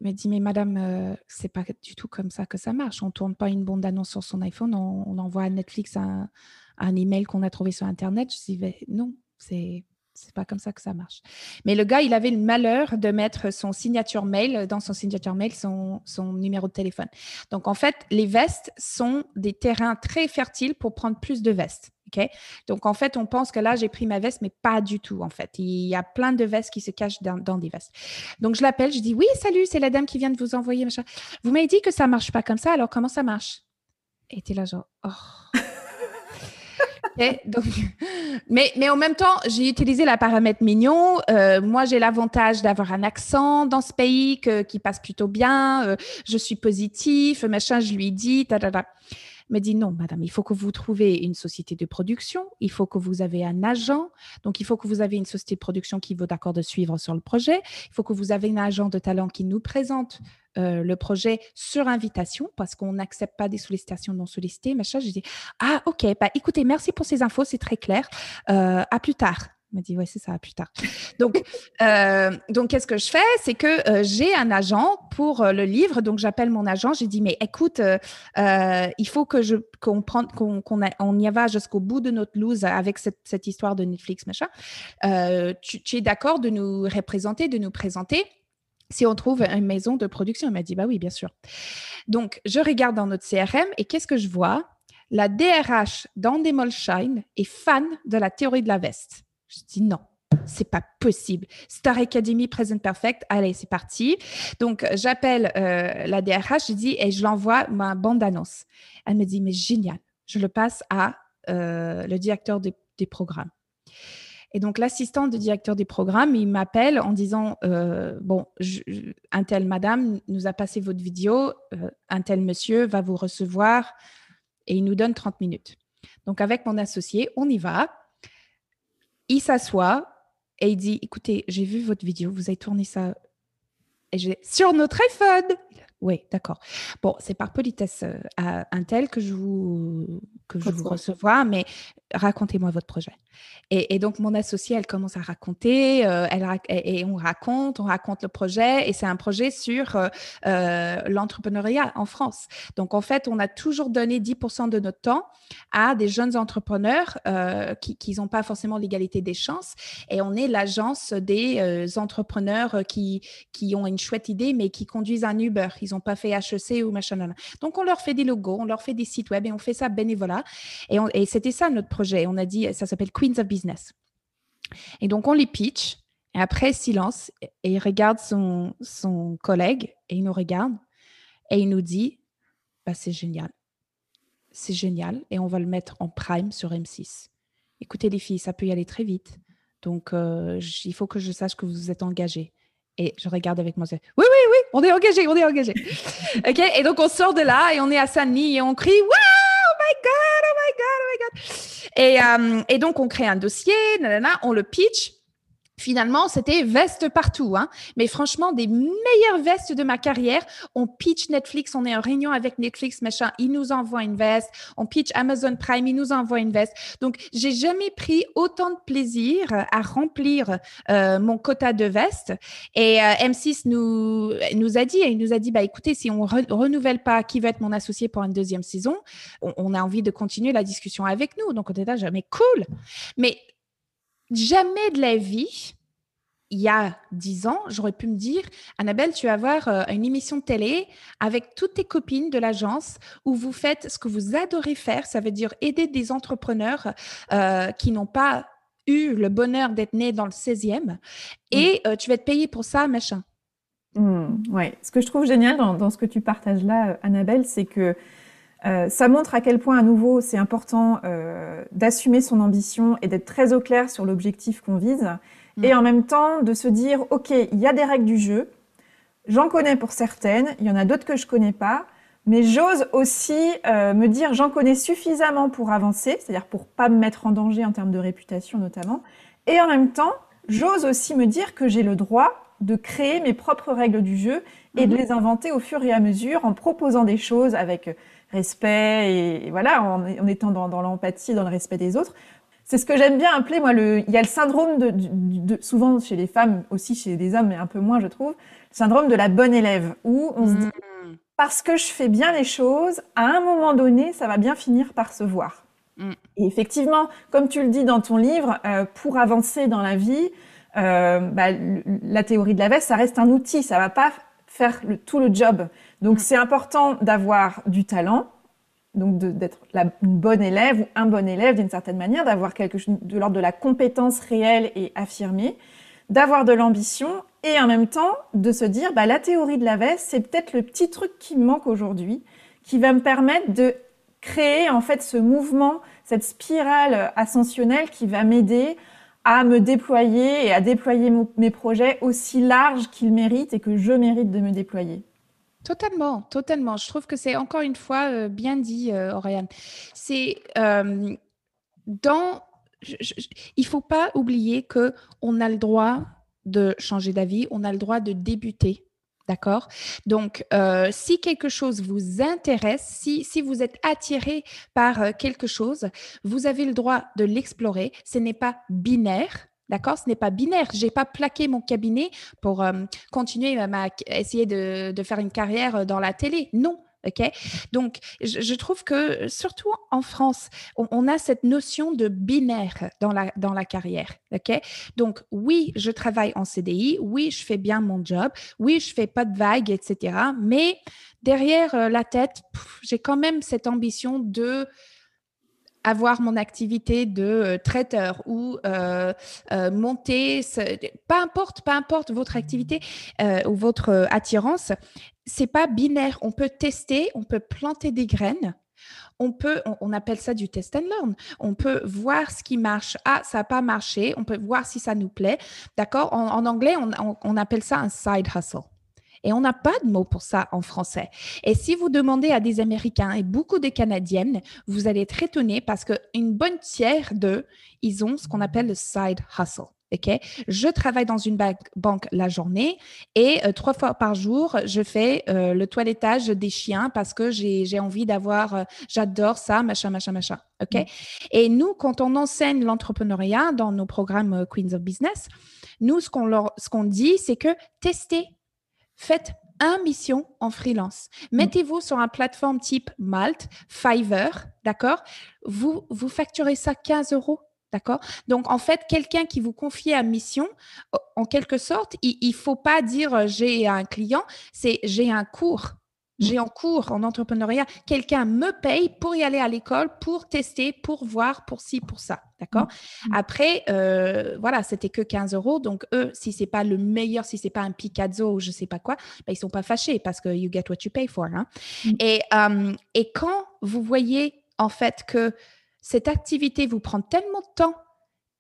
il me dit, mais madame, c'est pas du tout comme ça que ça marche. On tourne pas une bande d'annonce sur son iPhone, on, envoie à Netflix un, un email qu'on a trouvé sur Internet. Je dis, non, c'est c'est pas comme ça que ça marche. Mais le gars, il avait le malheur de mettre son signature mail, dans son signature mail, son, numéro de téléphone. Donc, en fait, les vestes sont des terrains très fertiles pour prendre plus de vestes. Donc, en fait, on pense que là, j'ai pris ma veste, mais pas du tout, en fait. Il y a plein de vestes qui se cachent dans, des vestes. Donc, je l'appelle, je dis Oui, salut, c'est la dame qui vient de vous envoyer. Machin. Vous m'avez dit que ça marche pas comme ça, alors comment ça marche? Et tu là, genre, oh <laughs> <laughs> mais, mais en même temps, j'ai utilisé la paramètre mignon. Euh, moi, j'ai l'avantage d'avoir un accent dans ce pays qui passe plutôt bien. Euh, je suis positif, machin, je lui dis, ta, ta, ta me dit non, madame, il faut que vous trouviez une société de production, il faut que vous avez un agent, donc il faut que vous avez une société de production qui vaut d'accord de suivre sur le projet, il faut que vous avez un agent de talent qui nous présente euh, le projet sur invitation parce qu'on n'accepte pas des sollicitations non sollicitées, machin. Je dis ah ok, bah écoutez, merci pour ces infos, c'est très clair. Euh, à plus tard. M'a dit, ouais, c'est ça, plus tard. Donc, euh, qu'est-ce que je fais? C'est que euh, j'ai un agent pour euh, le livre. Donc, j'appelle mon agent. J'ai dit, mais écoute, il faut que je, qu'on y va jusqu'au bout de notre loose avec cette, histoire de Netflix, machin. Tu, tu, es d'accord de nous représenter, de nous présenter si on trouve une maison de production? Il m'a dit, bah oui, bien sûr. Donc, je regarde dans notre CRM et qu'est-ce que je vois? La DRH d'Andemolshine est fan de la théorie de la veste. Je dis non, c'est pas possible. Star Academy Present Perfect, allez, c'est parti. Donc, j'appelle euh, la DRH, je dis, et je l'envoie ma bande-annonce. Elle me dit, mais génial. Je le passe à euh, le directeur des, programmes. Et donc, l'assistant du directeur des programmes, il m'appelle en disant, euh, bon, un tel madame nous a passé votre vidéo, un tel monsieur va vous recevoir et il nous donne 30 minutes. Donc, avec mon associé, on y va il s'assoit et il dit Écoutez, j'ai vu votre vidéo, vous avez tourné ça et sur notre iPhone. Oui, d'accord. Bon, c'est par politesse euh, à un tel que je vous, que je vous recevoir, mais racontez-moi votre projet. Et, donc, mon associée, elle commence à raconter, euh, elle, et, on raconte, on raconte le projet, et c'est un projet sur euh, euh, l'entrepreneuriat en France. Donc, en fait, on a toujours donné 10% de notre temps à des jeunes entrepreneurs qui n'ont pas forcément l'égalité des chances, et on est l'agence des entrepreneurs qui, qui ont une chouette idée, mais qui conduisent un Uber. Ils n'ont pas fait HEC ou machin. Donc, on leur fait des logos, on leur fait des sites web, et on fait ça bénévolat. Et, et c'était ça notre On a dit, ça s'appelle Queens of Business. Et donc, on les pitch. Et après, silence. Et il regarde son, son collègue et il nous regarde. Et il nous dit, bah, c'est génial. C'est génial. Et on va le mettre en prime sur M6. Écoutez, les filles, ça peut y aller très vite. Donc, euh, il faut que je sache que vous êtes engagés. Et je regarde avec moi. Oui, oui, oui, on est engagés, on est engagés. <laughs> OK? Et donc, on sort de là et on est à Saint-Denis et on crie, Wow, oh my God, oh my God. Euh, et, donc, on crée un dossier, on le pitch. Finalement, c'était veste partout. Hein. Mais franchement, des meilleures vestes de ma carrière. On pitch Netflix, on est en réunion avec Netflix, machin. Ils nous envoient une veste. On pitch Amazon Prime, ils nous envoient une veste. Donc, j'ai jamais pris autant de plaisir à remplir euh, mon quota de vestes. Et euh, M6 nous, nous a dit, il nous a dit, bah, écoutez, si on renouvelle pas qui va être mon associé pour une deuxième saison, on, on a envie de continuer la discussion avec nous. Donc, on était là, jamais cool. Mais jamais de la vie, il y a dix ans, j'aurais pu me dire, Annabelle, tu vas avoir euh, une émission de télé avec toutes tes copines de l'agence où vous faites ce que vous adorez faire, ça veut dire aider des entrepreneurs euh, qui n'ont pas eu le bonheur d'être nés dans le 16e mmh. et euh, tu vas être payé pour ça, machin. Mmh, ouais. Ce que je trouve génial dans, dans ce que tu partages là, Annabelle, c'est que euh, ça montre à quel point, à nouveau, c'est important euh, d'assumer son ambition et d'être très au clair sur l'objectif qu'on vise. Mm. Et en même temps, de se dire, OK, il y a des règles du jeu. J'en connais pour certaines. Il y en a d'autres que je connais pas. Mais j'ose aussi euh, me dire, j'en connais suffisamment pour avancer, c'est-à-dire pour pas me mettre en danger en termes de réputation notamment. Et en même temps, j'ose aussi me dire que j'ai le droit de créer mes propres règles du jeu et de mm-hmm. les inventer au fur et à mesure en proposant des choses avec respect et, voilà, en, étant dans, dans l'empathie, dans le respect des autres. C'est ce que j'aime bien appeler, moi, le, il y a le syndrome de, de, souvent chez les femmes, aussi chez les hommes, mais un peu moins, je trouve, le syndrome de la bonne élève, où on se dit, mm. parce que je fais bien les choses, à un moment donné, ça va bien finir par se voir. Mm. Et effectivement, comme tu le dis dans ton livre, euh, pour avancer dans la vie, euh, bah, la théorie de la veste, ça reste un outil, ça va pas faire le, tout le job. Donc mm. c'est important d'avoir du talent, donc d'être une bonne élève ou un bon élève d'une certaine manière, d'avoir quelque chose de l'ordre de la compétence réelle et affirmée, d'avoir de l'ambition et en même temps de se dire bah, la théorie de la veste, c'est peut-être le petit truc qui me manque aujourd'hui, qui va me permettre de créer en fait ce mouvement, cette spirale ascensionnelle qui va m'aider à me déployer et à déployer mes projets aussi larges qu'ils méritent et que je mérite de me déployer. Totalement, totalement. Je trouve que c'est encore une fois euh, bien dit, euh, Oriane. C'est euh, dans. il faut pas oublier que on a le droit de changer d'avis, on a le droit de débuter. D'accord? Donc, si quelque chose vous intéresse, si vous êtes attiré par quelque chose, vous avez le droit de l'explorer. Ce n'est pas binaire. D'accord? Ce n'est pas binaire. Je n'ai pas plaqué mon cabinet pour euh, continuer à essayer de, faire une carrière euh, dans la télé. Non. OK? Donc, je, trouve que surtout en France, on, a cette notion de binaire dans la, carrière. OK? Donc, oui, je travaille en CDI. Oui, je fais bien mon job. Oui, je fais pas de vagues, etc. Mais derrière euh, la tête, j'ai quand même cette ambition de avoir mon activité de euh, traiteur ou euh, euh, monter, peu importe, peu importe votre activité ou votre attirance, c'est pas binaire. On peut tester, on peut planter des graines. On peut, on, appelle ça du test and learn. On peut voir ce qui marche. Ah, ça n'a pas marché. On peut voir si ça nous plaît. D'accord? En, anglais, on appelle ça un side hustle. Et on n'a pas de mot pour ça en français. Et si vous demandez à des Américains et beaucoup de Canadiennes, vous allez être étonnés parce qu'une bonne tiers d'eux, ils ont ce qu'on appelle le side hustle. Ok, je travaille dans une banque la journée et euh, trois fois par jour, je fais euh, le toilettage des chiens parce que j'ai envie d'avoir, euh, j'adore ça, machin, machin, machin. Ok, mm. et nous, quand on enseigne l'entrepreneuriat dans nos programmes Queens of Business, nous, ce qu'on ce qu'on dit, c'est que testez, faites un mission en freelance. Mettez-vous sur une plateforme type Malte, Fiverr, d'accord? Vous vous facturez ça 15 euros D'accord? Donc, en fait, quelqu'un qui vous confie à mission, en quelque sorte, il ne faut pas dire euh, j'ai un client, c'est j'ai un cours. J'ai un cours en entrepreneuriat. Quelqu'un me paye pour y aller à l'école, pour tester, pour voir, pour ci, pour ça. D'accord? Mmh. Après, euh, voilà, c'était que 15 euros. Donc, eux, si c'est pas le meilleur, si c'est pas un Picasso ou je sais pas quoi, ben, ils sont pas fâchés parce que you get what you pay for. Hein. Mmh. Et, euh, et quand vous voyez, en fait, que cette activité vous prend tellement de temps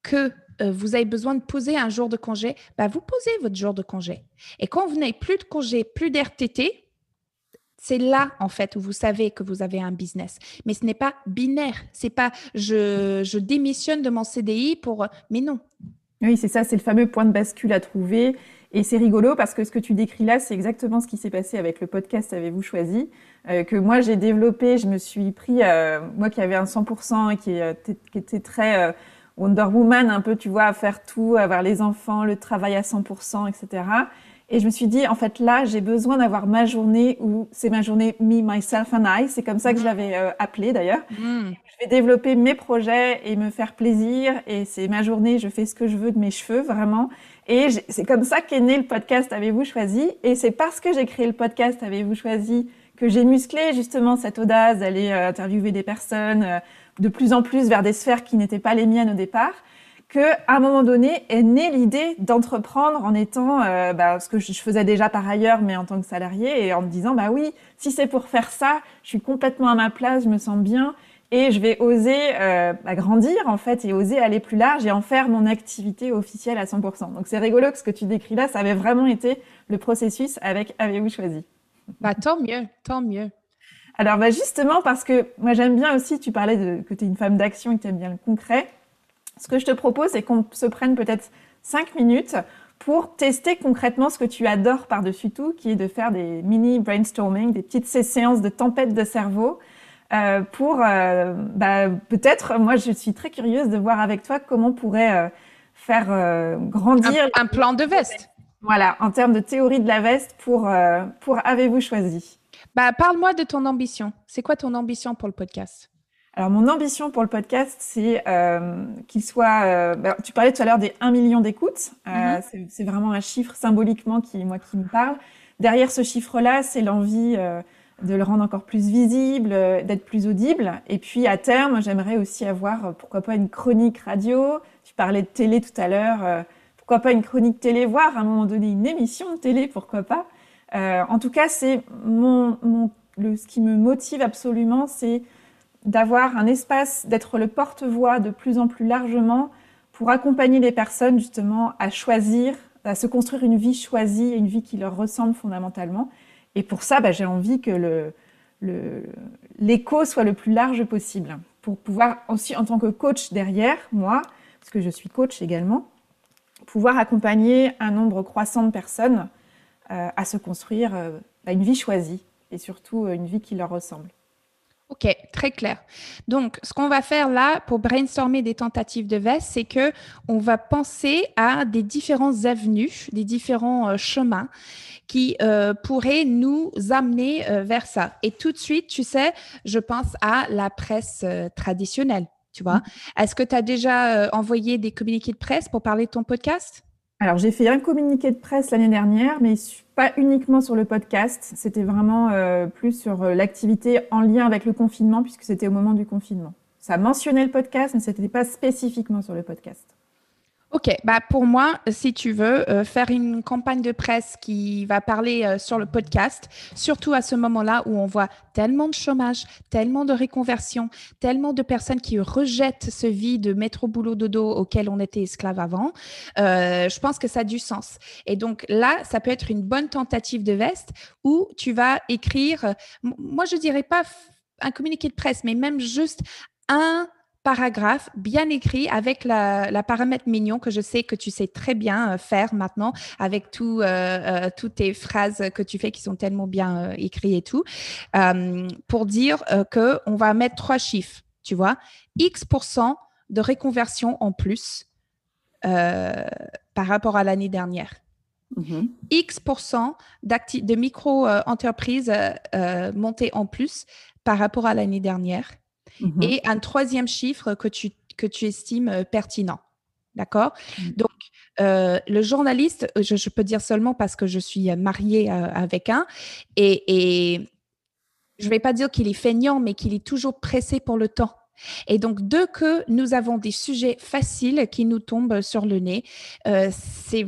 que euh, vous avez besoin de poser un jour de congé, bah, vous posez votre jour de congé. Et quand vous n'avez plus de congé, plus d'RTT, c'est là, en fait, où vous savez que vous avez un business. Mais ce n'est pas binaire. C'est pas je, démissionne de mon CDI pour. Mais non. Oui, c'est ça, c'est le fameux point de bascule à trouver. Et c'est rigolo parce que ce que tu décris là, c'est exactement ce qui s'est passé avec le podcast Avez-vous choisi euh, Que moi, j'ai développé, je me suis pris, euh, moi qui avais un 100% et qui, euh, qui était très Wonder Woman, un peu, tu vois, à faire tout, avoir les enfants, le travail à 100%, etc. Et je me suis dit, en fait, là, j'ai besoin d'avoir ma journée où c'est ma journée Me, Myself and I. C'est comme ça que je l'avais euh, appelé d'ailleurs. Mm. Je vais développer mes projets et me faire plaisir. Et c'est ma journée, je fais ce que je veux de mes cheveux, vraiment. Et c'est comme ça qu'est né le podcast Avez-vous choisi? Et c'est parce que j'ai créé le podcast Avez-vous choisi que j'ai musclé justement cette audace d'aller euh, interviewer des personnes euh, de plus en plus vers des sphères qui n'étaient pas les miennes au départ qu'à un moment donné est née l'idée d'entreprendre en étant euh, bah, ce que je faisais déjà par ailleurs, mais en tant que salarié, et en me disant bah oui, si c'est pour faire ça, je suis complètement à ma place, je me sens bien, et je vais oser euh, bah, grandir en fait et oser aller plus large et en faire mon activité officielle à 100%. Donc c'est rigolo que ce que tu décris là, ça avait vraiment été le processus avec Avez-vous choisi? Bah tant mieux, tant mieux. Alors bah justement parce que moi j'aime bien aussi, tu parlais de que tu es une femme d'action et que tu aimes bien le concret. Ce que je te propose, c'est qu'on se prenne peut-être cinq minutes pour tester concrètement ce que tu adores par-dessus tout, qui est de faire des mini brainstorming, des petites séances de tempête de cerveau. Euh, pour euh, bah, peut-être, moi je suis très curieuse de voir avec toi comment on pourrait euh, faire grandir un, plan de veste. Voilà, en termes de théorie de la veste pour pour avez-vous choisi? Bah parle-moi de ton ambition. C'est quoi ton ambition pour le podcast? Alors, mon ambition pour le podcast, c'est euh, qu'il soit. Euh, bah, tu parlais tout à l'heure des 1 million d'écoutes. Euh, mm-hmm. C'est vraiment un chiffre symboliquement qui, moi, qui me parle. Derrière ce chiffre-là, c'est l'envie de le rendre encore plus visible, d'être plus audible. Et puis, à terme, j'aimerais aussi avoir, pourquoi pas, une chronique radio. Tu parlais de télé tout à l'heure. pourquoi pas une chronique télé, voire à un moment donné une émission de télé, pourquoi pas. en tout cas, c'est mon, mon le, ce qui me motive absolument, c'est d'avoir un espace, d'être le porte-voix de plus en plus largement pour accompagner les personnes justement à choisir, à se construire une vie choisie, une vie qui leur ressemble fondamentalement. Et pour ça, bah, j'ai envie que l'écho soit le plus large possible pour pouvoir aussi, en tant que coach derrière, moi, parce que je suis coach également, pouvoir accompagner un nombre croissant de personnes euh, à se construire euh, bah, une vie choisie et surtout euh, une vie qui leur ressemble. Ok, très clair. Donc, ce qu'on va faire là pour brainstormer des tentatives de veste, c'est que on va penser à des différentes avenues, des différents euh, chemins qui euh, pourraient nous amener euh, vers ça. Et tout de suite, tu sais, je pense à la presse traditionnelle. Tu vois, mm-hmm. est-ce que tu as déjà envoyé des communiqués de presse pour parler de ton podcast? Alors, j'ai fait un communiqué de presse l'année dernière, mais pas uniquement sur le podcast. C'était vraiment euh, plus sur euh, l'activité en lien avec le confinement, puisque c'était au moment du confinement. Ça mentionnait le podcast, mais ce n'était pas spécifiquement sur le podcast. Ok, bah pour moi, si tu veux euh, faire une campagne de presse qui va parler euh, sur le podcast, surtout à ce moment-là où on voit tellement de chômage, tellement de réconversion, tellement de personnes qui rejettent ce vie de métro boulot dodo auquel on était esclave avant, euh, je pense que ça a du sens. Et donc là, ça peut être une bonne tentative de veste où tu vas écrire, moi je dirais pas un communiqué de presse, mais même juste un paragraphe bien écrit avec la, paramètre mignon que je sais que tu sais très bien euh, faire maintenant avec tout, toutes tes phrases que tu fais qui sont tellement bien écrites et tout, pour dire que on va mettre trois chiffres, tu vois, X% de réconversion en plus par rapport à l'année dernière. Mm-hmm. X% de micro-entreprises euh, montées en plus par rapport à l'année dernière. Mm-hmm. Et un troisième chiffre que tu, que tu estimes euh, pertinent. D'accord? Mm-hmm. Donc, euh, le journaliste, je, peux dire seulement parce que je suis mariée avec un, et, et je ne vais pas dire qu'il est feignant, mais qu'il est toujours pressé pour le temps. Et donc, dès que nous avons des sujets faciles qui nous tombent sur le nez, c'est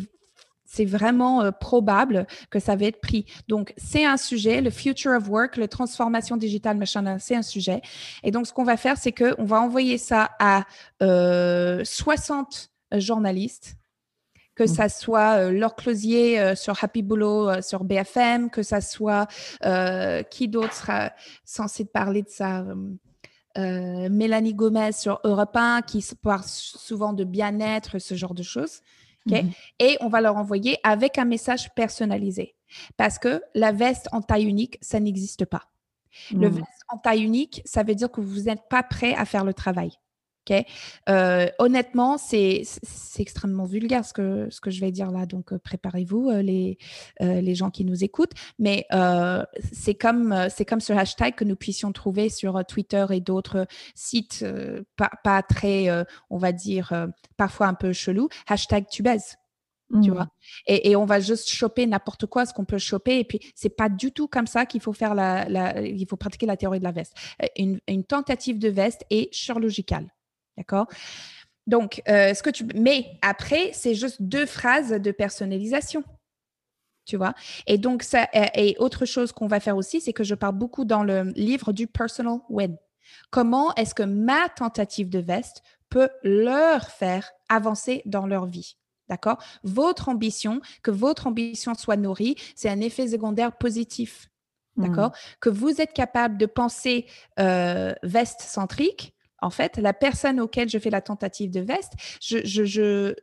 c'est vraiment euh, probable que ça va être pris. Donc, c'est un sujet, le future of work, la transformation digitale, machin, c'est un sujet. Et donc, ce qu'on va faire, c'est qu'on va envoyer ça à 60 euh, journalistes que ça soit euh, Laure Closier sur Happy Boulot sur BFM, que ça soit qui d'autre sera censé parler de ça Mélanie Gomez sur Europe 1, qui parle souvent de bien-être, ce genre de choses. Mhm. Et on va leur envoyer avec un message personnalisé. Parce que la veste en taille unique, ça n'existe pas. Le mhm. veste en taille unique, ça veut dire que vous n'êtes pas prêt à faire le travail. Euh, honnêtement, c'est extrêmement vulgaire ce que, ce que je vais dire là, donc euh, préparez-vous euh, les, les gens qui nous écoutent. Mais c'est comme, comme ce hashtag que nous puissions trouver sur Twitter et d'autres sites pas, pas, très, on va dire, parfois un peu chelou, hashtag tu baises. Tu mmh. vois et, et, on va juste choper n'importe quoi, ce qu'on peut choper. Et puis, c'est pas du tout comme ça qu'il faut faire la, la, il faut pratiquer la théorie de la veste. Une, une tentative de veste est chirurgicale. D'accord? Donc, euh, ce que tu. Mais après, c'est juste deux phrases de personnalisation. Tu vois? Et donc, ça. Et autre chose qu'on va faire aussi, c'est que je parle beaucoup dans le livre du personal win. Comment est-ce que ma tentative de veste peut leur faire avancer dans leur vie? D'accord? Votre ambition, que votre ambition soit nourrie, c'est un effet secondaire positif. D'accord? Mmh. Que vous êtes capable de penser euh, veste centrique, en fait, la personne auquel je fais la tentative de veste, je... je, je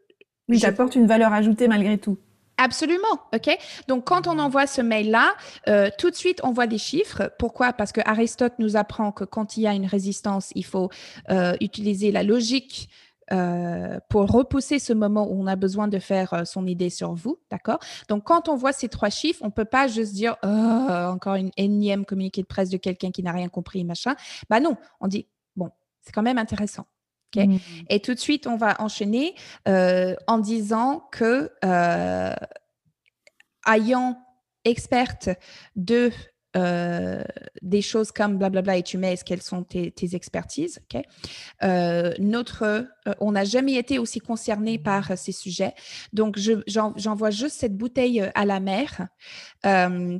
oui, j'apporte une valeur ajoutée malgré tout. Absolument, ok? Donc quand on envoie ce mail-là, euh, tout de suite on voit des chiffres. Pourquoi? Parce que Aristote nous apprend que quand il y a une résistance, il faut euh, utiliser la logique euh, pour repousser ce moment où on a besoin de faire son idée sur vous, d'accord? Donc, quand on voit ces trois chiffres, on peut pas juste dire oh, encore une énième communiqué de presse de quelqu'un qui n'a rien compris, machin. Bah non, on dit c'est quand même intéressant. Mmh. Et tout de suite, on va enchaîner euh, en disant que, euh, ayant experte de euh, des choses comme blablabla et tu mets quelles sont tes, expertises. notre, on n'a jamais été aussi concerné par ces sujets. Donc, j'envoie juste cette bouteille à la mer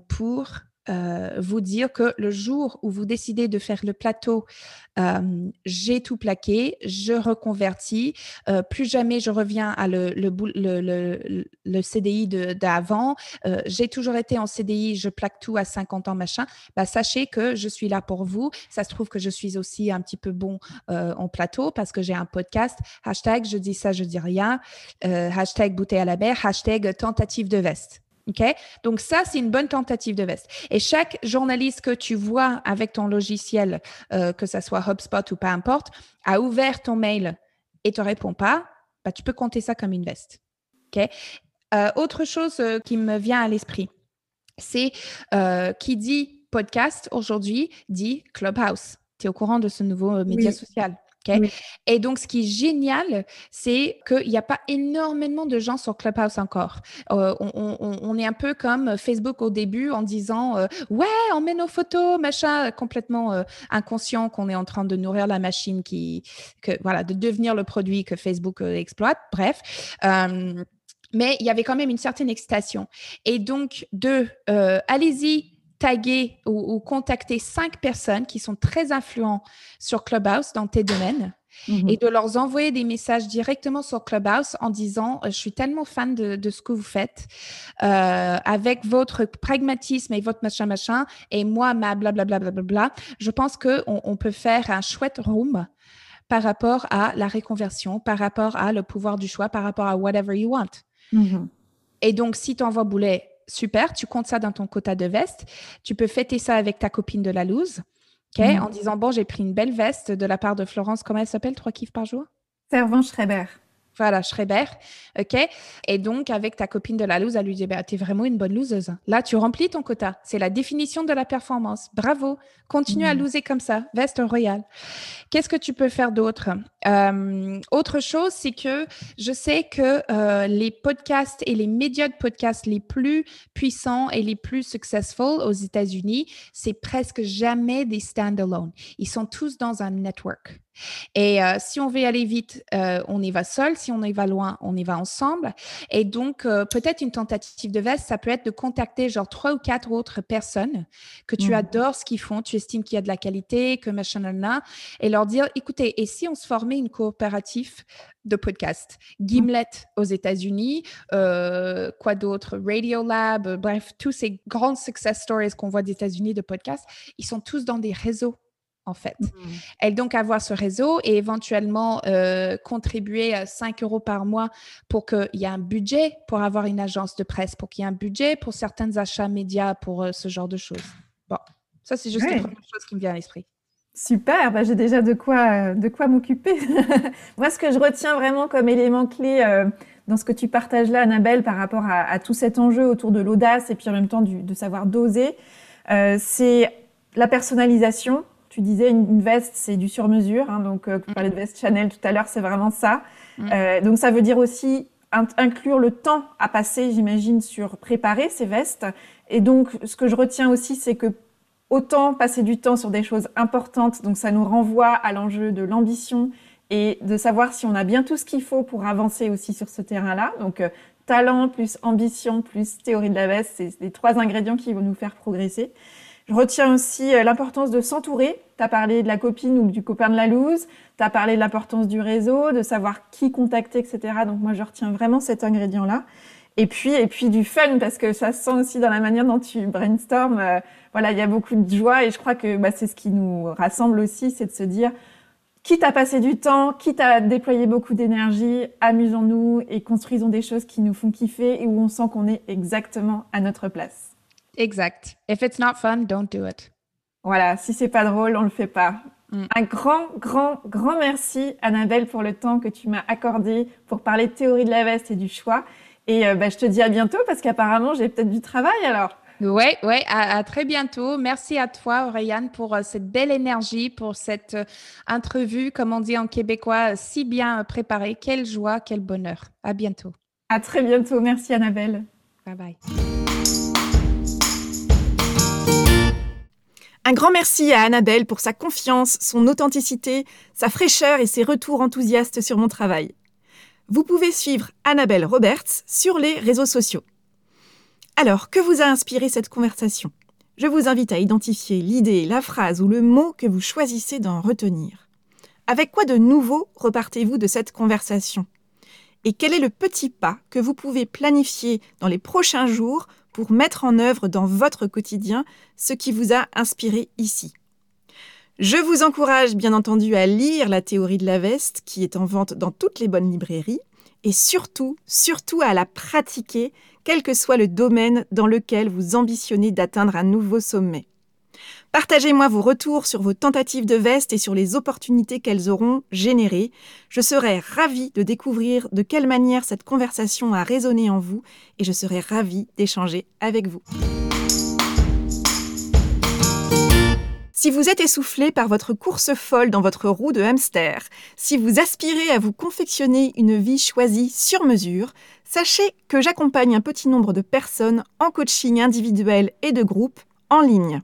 pour euh, vous dire que le jour où vous décidez de faire le plateau, euh, j'ai tout plaqué, je reconvertis, euh, plus jamais je reviens à le, CDI d'avant, j'ai toujours été en CDI, je plaque tout à 50 ans, machin, bah, sachez que je suis là pour vous. Ça se trouve que je suis aussi un petit peu bon en plateau parce que j'ai un podcast, hashtag je dis ça, je dis rien, hashtag bouteille à la mer, hashtag tentative de veste. OK? Donc, ça, c'est une bonne tentative de veste. Et chaque journaliste que tu vois avec ton logiciel, euh, que ce soit HubSpot ou peu importe, a ouvert ton mail et te répond pas, bah, tu peux compter ça comme une veste. OK? Euh, autre chose euh, qui me vient à l'esprit, c'est qui dit podcast aujourd'hui dit Clubhouse. Tu es au courant de ce nouveau média social? Et donc, ce qui est génial, c'est qu'il n'y a pas énormément de gens sur Clubhouse encore. Euh, on, est un peu comme Facebook au début en disant euh, Ouais, on met nos photos, machin, complètement euh, inconscient qu'on est en train de nourrir la machine qui, que, voilà, de devenir le produit que Facebook exploite. Bref. mais il y avait quand même une certaine excitation. Et donc, de allez-y, taguer ou, contacter cinq personnes qui sont très influents sur Clubhouse dans tes domaines mhm. et de leur envoyer des messages directement sur Clubhouse en disant euh, je suis tellement fan de, ce que vous faites euh, avec votre pragmatisme et votre machin machin et moi ma blablabla bla, bla, bla, bla, je pense que on, peut faire un chouette room par rapport à la réconversion, par rapport à le pouvoir du choix, par rapport à whatever you want. Mhm. Et donc, si tu envoies boulet, super, tu comptes ça dans ton quota de veste. Tu peux fêter ça avec ta copine de la loose, ok, Mhm. en disant, bon, j'ai pris une belle veste de la part de Florence, comment elle s'appelle, trois kiffs par jour? Servant Schreiber. Voilà, Schreiber, ok? Et donc, avec ta copine de la loose, elle lui dit, bah, t'es vraiment une bonne loseuse. Là, tu remplis ton quota. C'est la définition de la performance. Bravo. Continue à Mhm. loser comme ça. Veste royale. Qu'est-ce que tu peux faire d'autre? Euh, Autre chose, c'est que je sais que euh, les podcasts et les médias de podcasts les plus puissants et les plus successful aux États-Unis, c'est presque jamais des stand-alone. Ils sont tous dans un network. Et euh, si on veut aller vite, euh, on y va seul. Si on y va loin, on y va ensemble. Et donc, euh, peut-être une tentative de veste, ça peut être de contacter genre trois ou quatre autres personnes que tu Mhm. adores ce qu'ils font, tu estimes qu'il y a de la qualité, que machin, nanana, et leur dire, écoutez, et si on se formait une coopérative de podcast? Gimlet aux États-Unis, euh, quoi d'autre? Radiolab, euh, bref, tous ces grandes success stories qu'on voit des États-Unis de podcasts, ils sont tous dans des réseaux en fait. Et donc avoir ce réseau et éventuellement euh, contribuer à 5 euros par mois pour qu'il y ait un budget pour avoir une agence de presse, pour qu'il y ait un budget pour certains achats médias, pour euh, ce genre de choses. Bon, ça c'est juste Ouais. la première chose qui me vient à l'esprit. Super, bah, j'ai déjà de quoi, de quoi m'occuper. <laughs> Moi, ce que je retiens vraiment comme élément clé euh, dans ce que tu partages là, Annabelle, par rapport à, à tout cet enjeu autour de l'audace et puis en même temps du- de savoir doser, euh, c'est la personnalisation. Tu disais une, une veste, c'est du sur-mesure. hein, donc, euh, tu parlais de veste Chanel tout à l'heure, c'est vraiment ça. Mm. Euh, donc, ça veut dire aussi in- inclure le temps à passer, j'imagine, sur préparer ces vestes. Et donc, ce que je retiens aussi, c'est que autant passer du temps sur des choses importantes, donc ça nous renvoie à l'enjeu de l'ambition et de savoir si on a bien tout ce qu'il faut pour avancer aussi sur ce terrain-là. Donc, euh, talent plus ambition plus théorie de la veste, c'est les trois ingrédients qui vont nous faire progresser. Je retiens aussi euh, l'importance de s'entourer. Tu as parlé de la copine ou du copain de la loose. Tu as parlé de l'importance du réseau, de savoir qui contacter, etc. Donc moi, je retiens vraiment cet ingrédient-là. Et puis, et puis du fun, parce que ça se sent aussi dans la manière dont tu brainstorm. Euh, voilà, il y a beaucoup de joie et je crois que bah, c'est ce qui nous rassemble aussi, c'est de se dire, quitte à passer du temps, quitte à déployer beaucoup d'énergie, amusons-nous et construisons des choses qui nous font kiffer et où on sent qu'on est exactement à notre place. Exact. If it's not fun, don't do it. Voilà, si c'est pas drôle, on le fait pas. Mm. Un grand, grand, grand merci, Annabelle, pour le temps que tu m'as accordé pour parler de théorie de la veste et du choix. Et euh, bah, je te dis à bientôt parce qu'apparemment, j'ai peut-être du travail alors. Ouais, ouais, à, à très bientôt. Merci à toi, Aurélane, pour euh, cette belle énergie, pour cette euh, entrevue, comme on dit en québécois, si bien préparée. Quelle joie, quel bonheur. À bientôt. À très bientôt. Merci, Annabelle. Bye bye. Un grand merci à Annabelle pour sa confiance, son authenticité, sa fraîcheur et ses retours enthousiastes sur mon travail. Vous pouvez suivre Annabelle Roberts sur les réseaux sociaux. Alors, que vous a inspiré cette conversation? Je vous invite à identifier l'idée, la phrase ou le mot que vous choisissez d'en retenir. Avec quoi de nouveau repartez-vous de cette conversation? Et quel est le petit pas que vous pouvez planifier dans les prochains jours pour mettre en œuvre dans votre quotidien ce qui vous a inspiré ici. Je vous encourage bien entendu à lire la théorie de la veste qui est en vente dans toutes les bonnes librairies et surtout, surtout à la pratiquer quel que soit le domaine dans lequel vous ambitionnez d'atteindre un nouveau sommet. Partagez-moi vos retours sur vos tentatives de veste et sur les opportunités qu'elles auront générées. Je serai ravie de découvrir de quelle manière cette conversation a résonné en vous et je serai ravie d'échanger avec vous. Si vous êtes essoufflé par votre course folle dans votre roue de hamster, si vous aspirez à vous confectionner une vie choisie sur mesure, sachez que j'accompagne un petit nombre de personnes en coaching individuel et de groupe en ligne.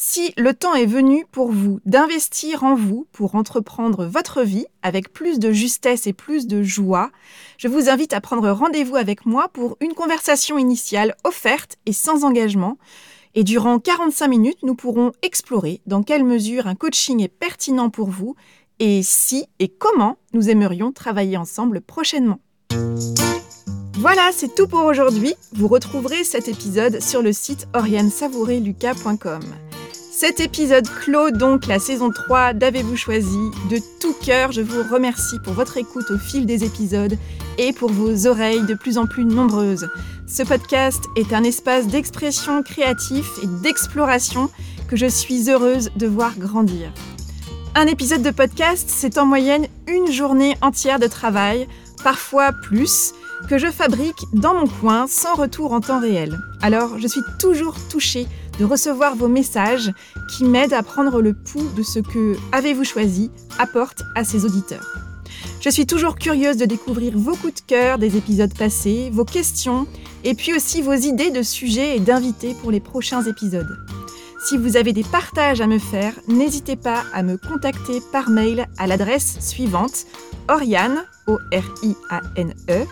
Si le temps est venu pour vous d'investir en vous pour entreprendre votre vie avec plus de justesse et plus de joie, je vous invite à prendre rendez-vous avec moi pour une conversation initiale offerte et sans engagement. Et durant 45 minutes, nous pourrons explorer dans quelle mesure un coaching est pertinent pour vous et si et comment nous aimerions travailler ensemble prochainement. Voilà, c'est tout pour aujourd'hui. Vous retrouverez cet épisode sur le site oriansavoureluca.com. Cet épisode clôt donc la saison 3 d'Avez-vous choisi De tout cœur, je vous remercie pour votre écoute au fil des épisodes et pour vos oreilles de plus en plus nombreuses. Ce podcast est un espace d'expression créatif et d'exploration que je suis heureuse de voir grandir. Un épisode de podcast, c'est en moyenne une journée entière de travail, parfois plus, que je fabrique dans mon coin sans retour en temps réel. Alors je suis toujours touchée de recevoir vos messages qui m'aident à prendre le pouls de ce que Avez-vous choisi apporte à ses auditeurs. Je suis toujours curieuse de découvrir vos coups de cœur des épisodes passés, vos questions et puis aussi vos idées de sujets et d'invités pour les prochains épisodes. Si vous avez des partages à me faire, n'hésitez pas à me contacter par mail à l'adresse suivante oriane, o r i a n e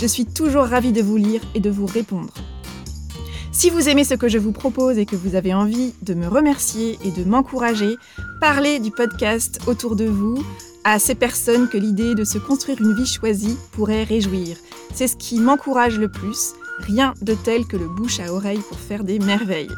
Je suis toujours ravie de vous lire et de vous répondre. Si vous aimez ce que je vous propose et que vous avez envie de me remercier et de m'encourager, parlez du podcast autour de vous à ces personnes que l'idée de se construire une vie choisie pourrait réjouir. C'est ce qui m'encourage le plus Rien de tel que le bouche à oreille pour faire des merveilles.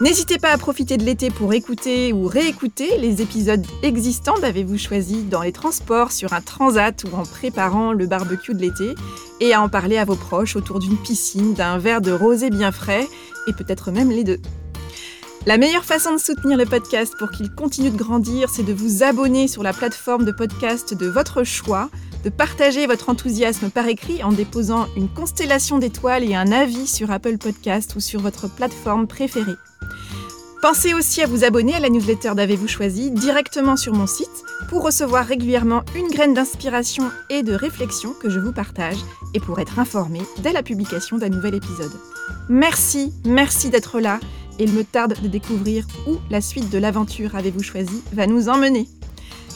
N'hésitez pas à profiter de l'été pour écouter ou réécouter les épisodes existants d'Avez-vous choisi dans les transports, sur un transat ou en préparant le barbecue de l'été, et à en parler à vos proches autour d'une piscine, d'un verre de rosé bien frais, et peut-être même les deux. La meilleure façon de soutenir le podcast pour qu'il continue de grandir, c'est de vous abonner sur la plateforme de podcast de votre choix, de partager votre enthousiasme par écrit en déposant une constellation d'étoiles et un avis sur Apple Podcast ou sur votre plateforme préférée. Pensez aussi à vous abonner à la newsletter d'Avez-vous choisi directement sur mon site pour recevoir régulièrement une graine d'inspiration et de réflexion que je vous partage et pour être informé dès la publication d'un nouvel épisode. Merci, merci d'être là et il me tarde de découvrir où la suite de l'aventure Avez-vous choisi va nous emmener.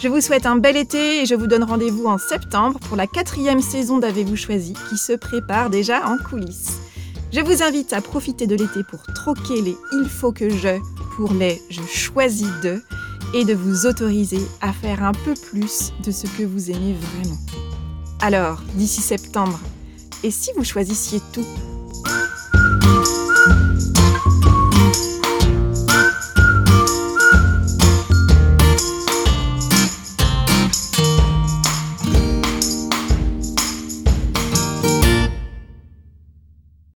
Je vous souhaite un bel été et je vous donne rendez-vous en septembre pour la quatrième saison d'Avez-vous choisi qui se prépare déjà en coulisses. Je vous invite à profiter de l'été pour troquer les il faut que je pour les je choisis de et de vous autoriser à faire un peu plus de ce que vous aimez vraiment. Alors, d'ici septembre, et si vous choisissiez tout?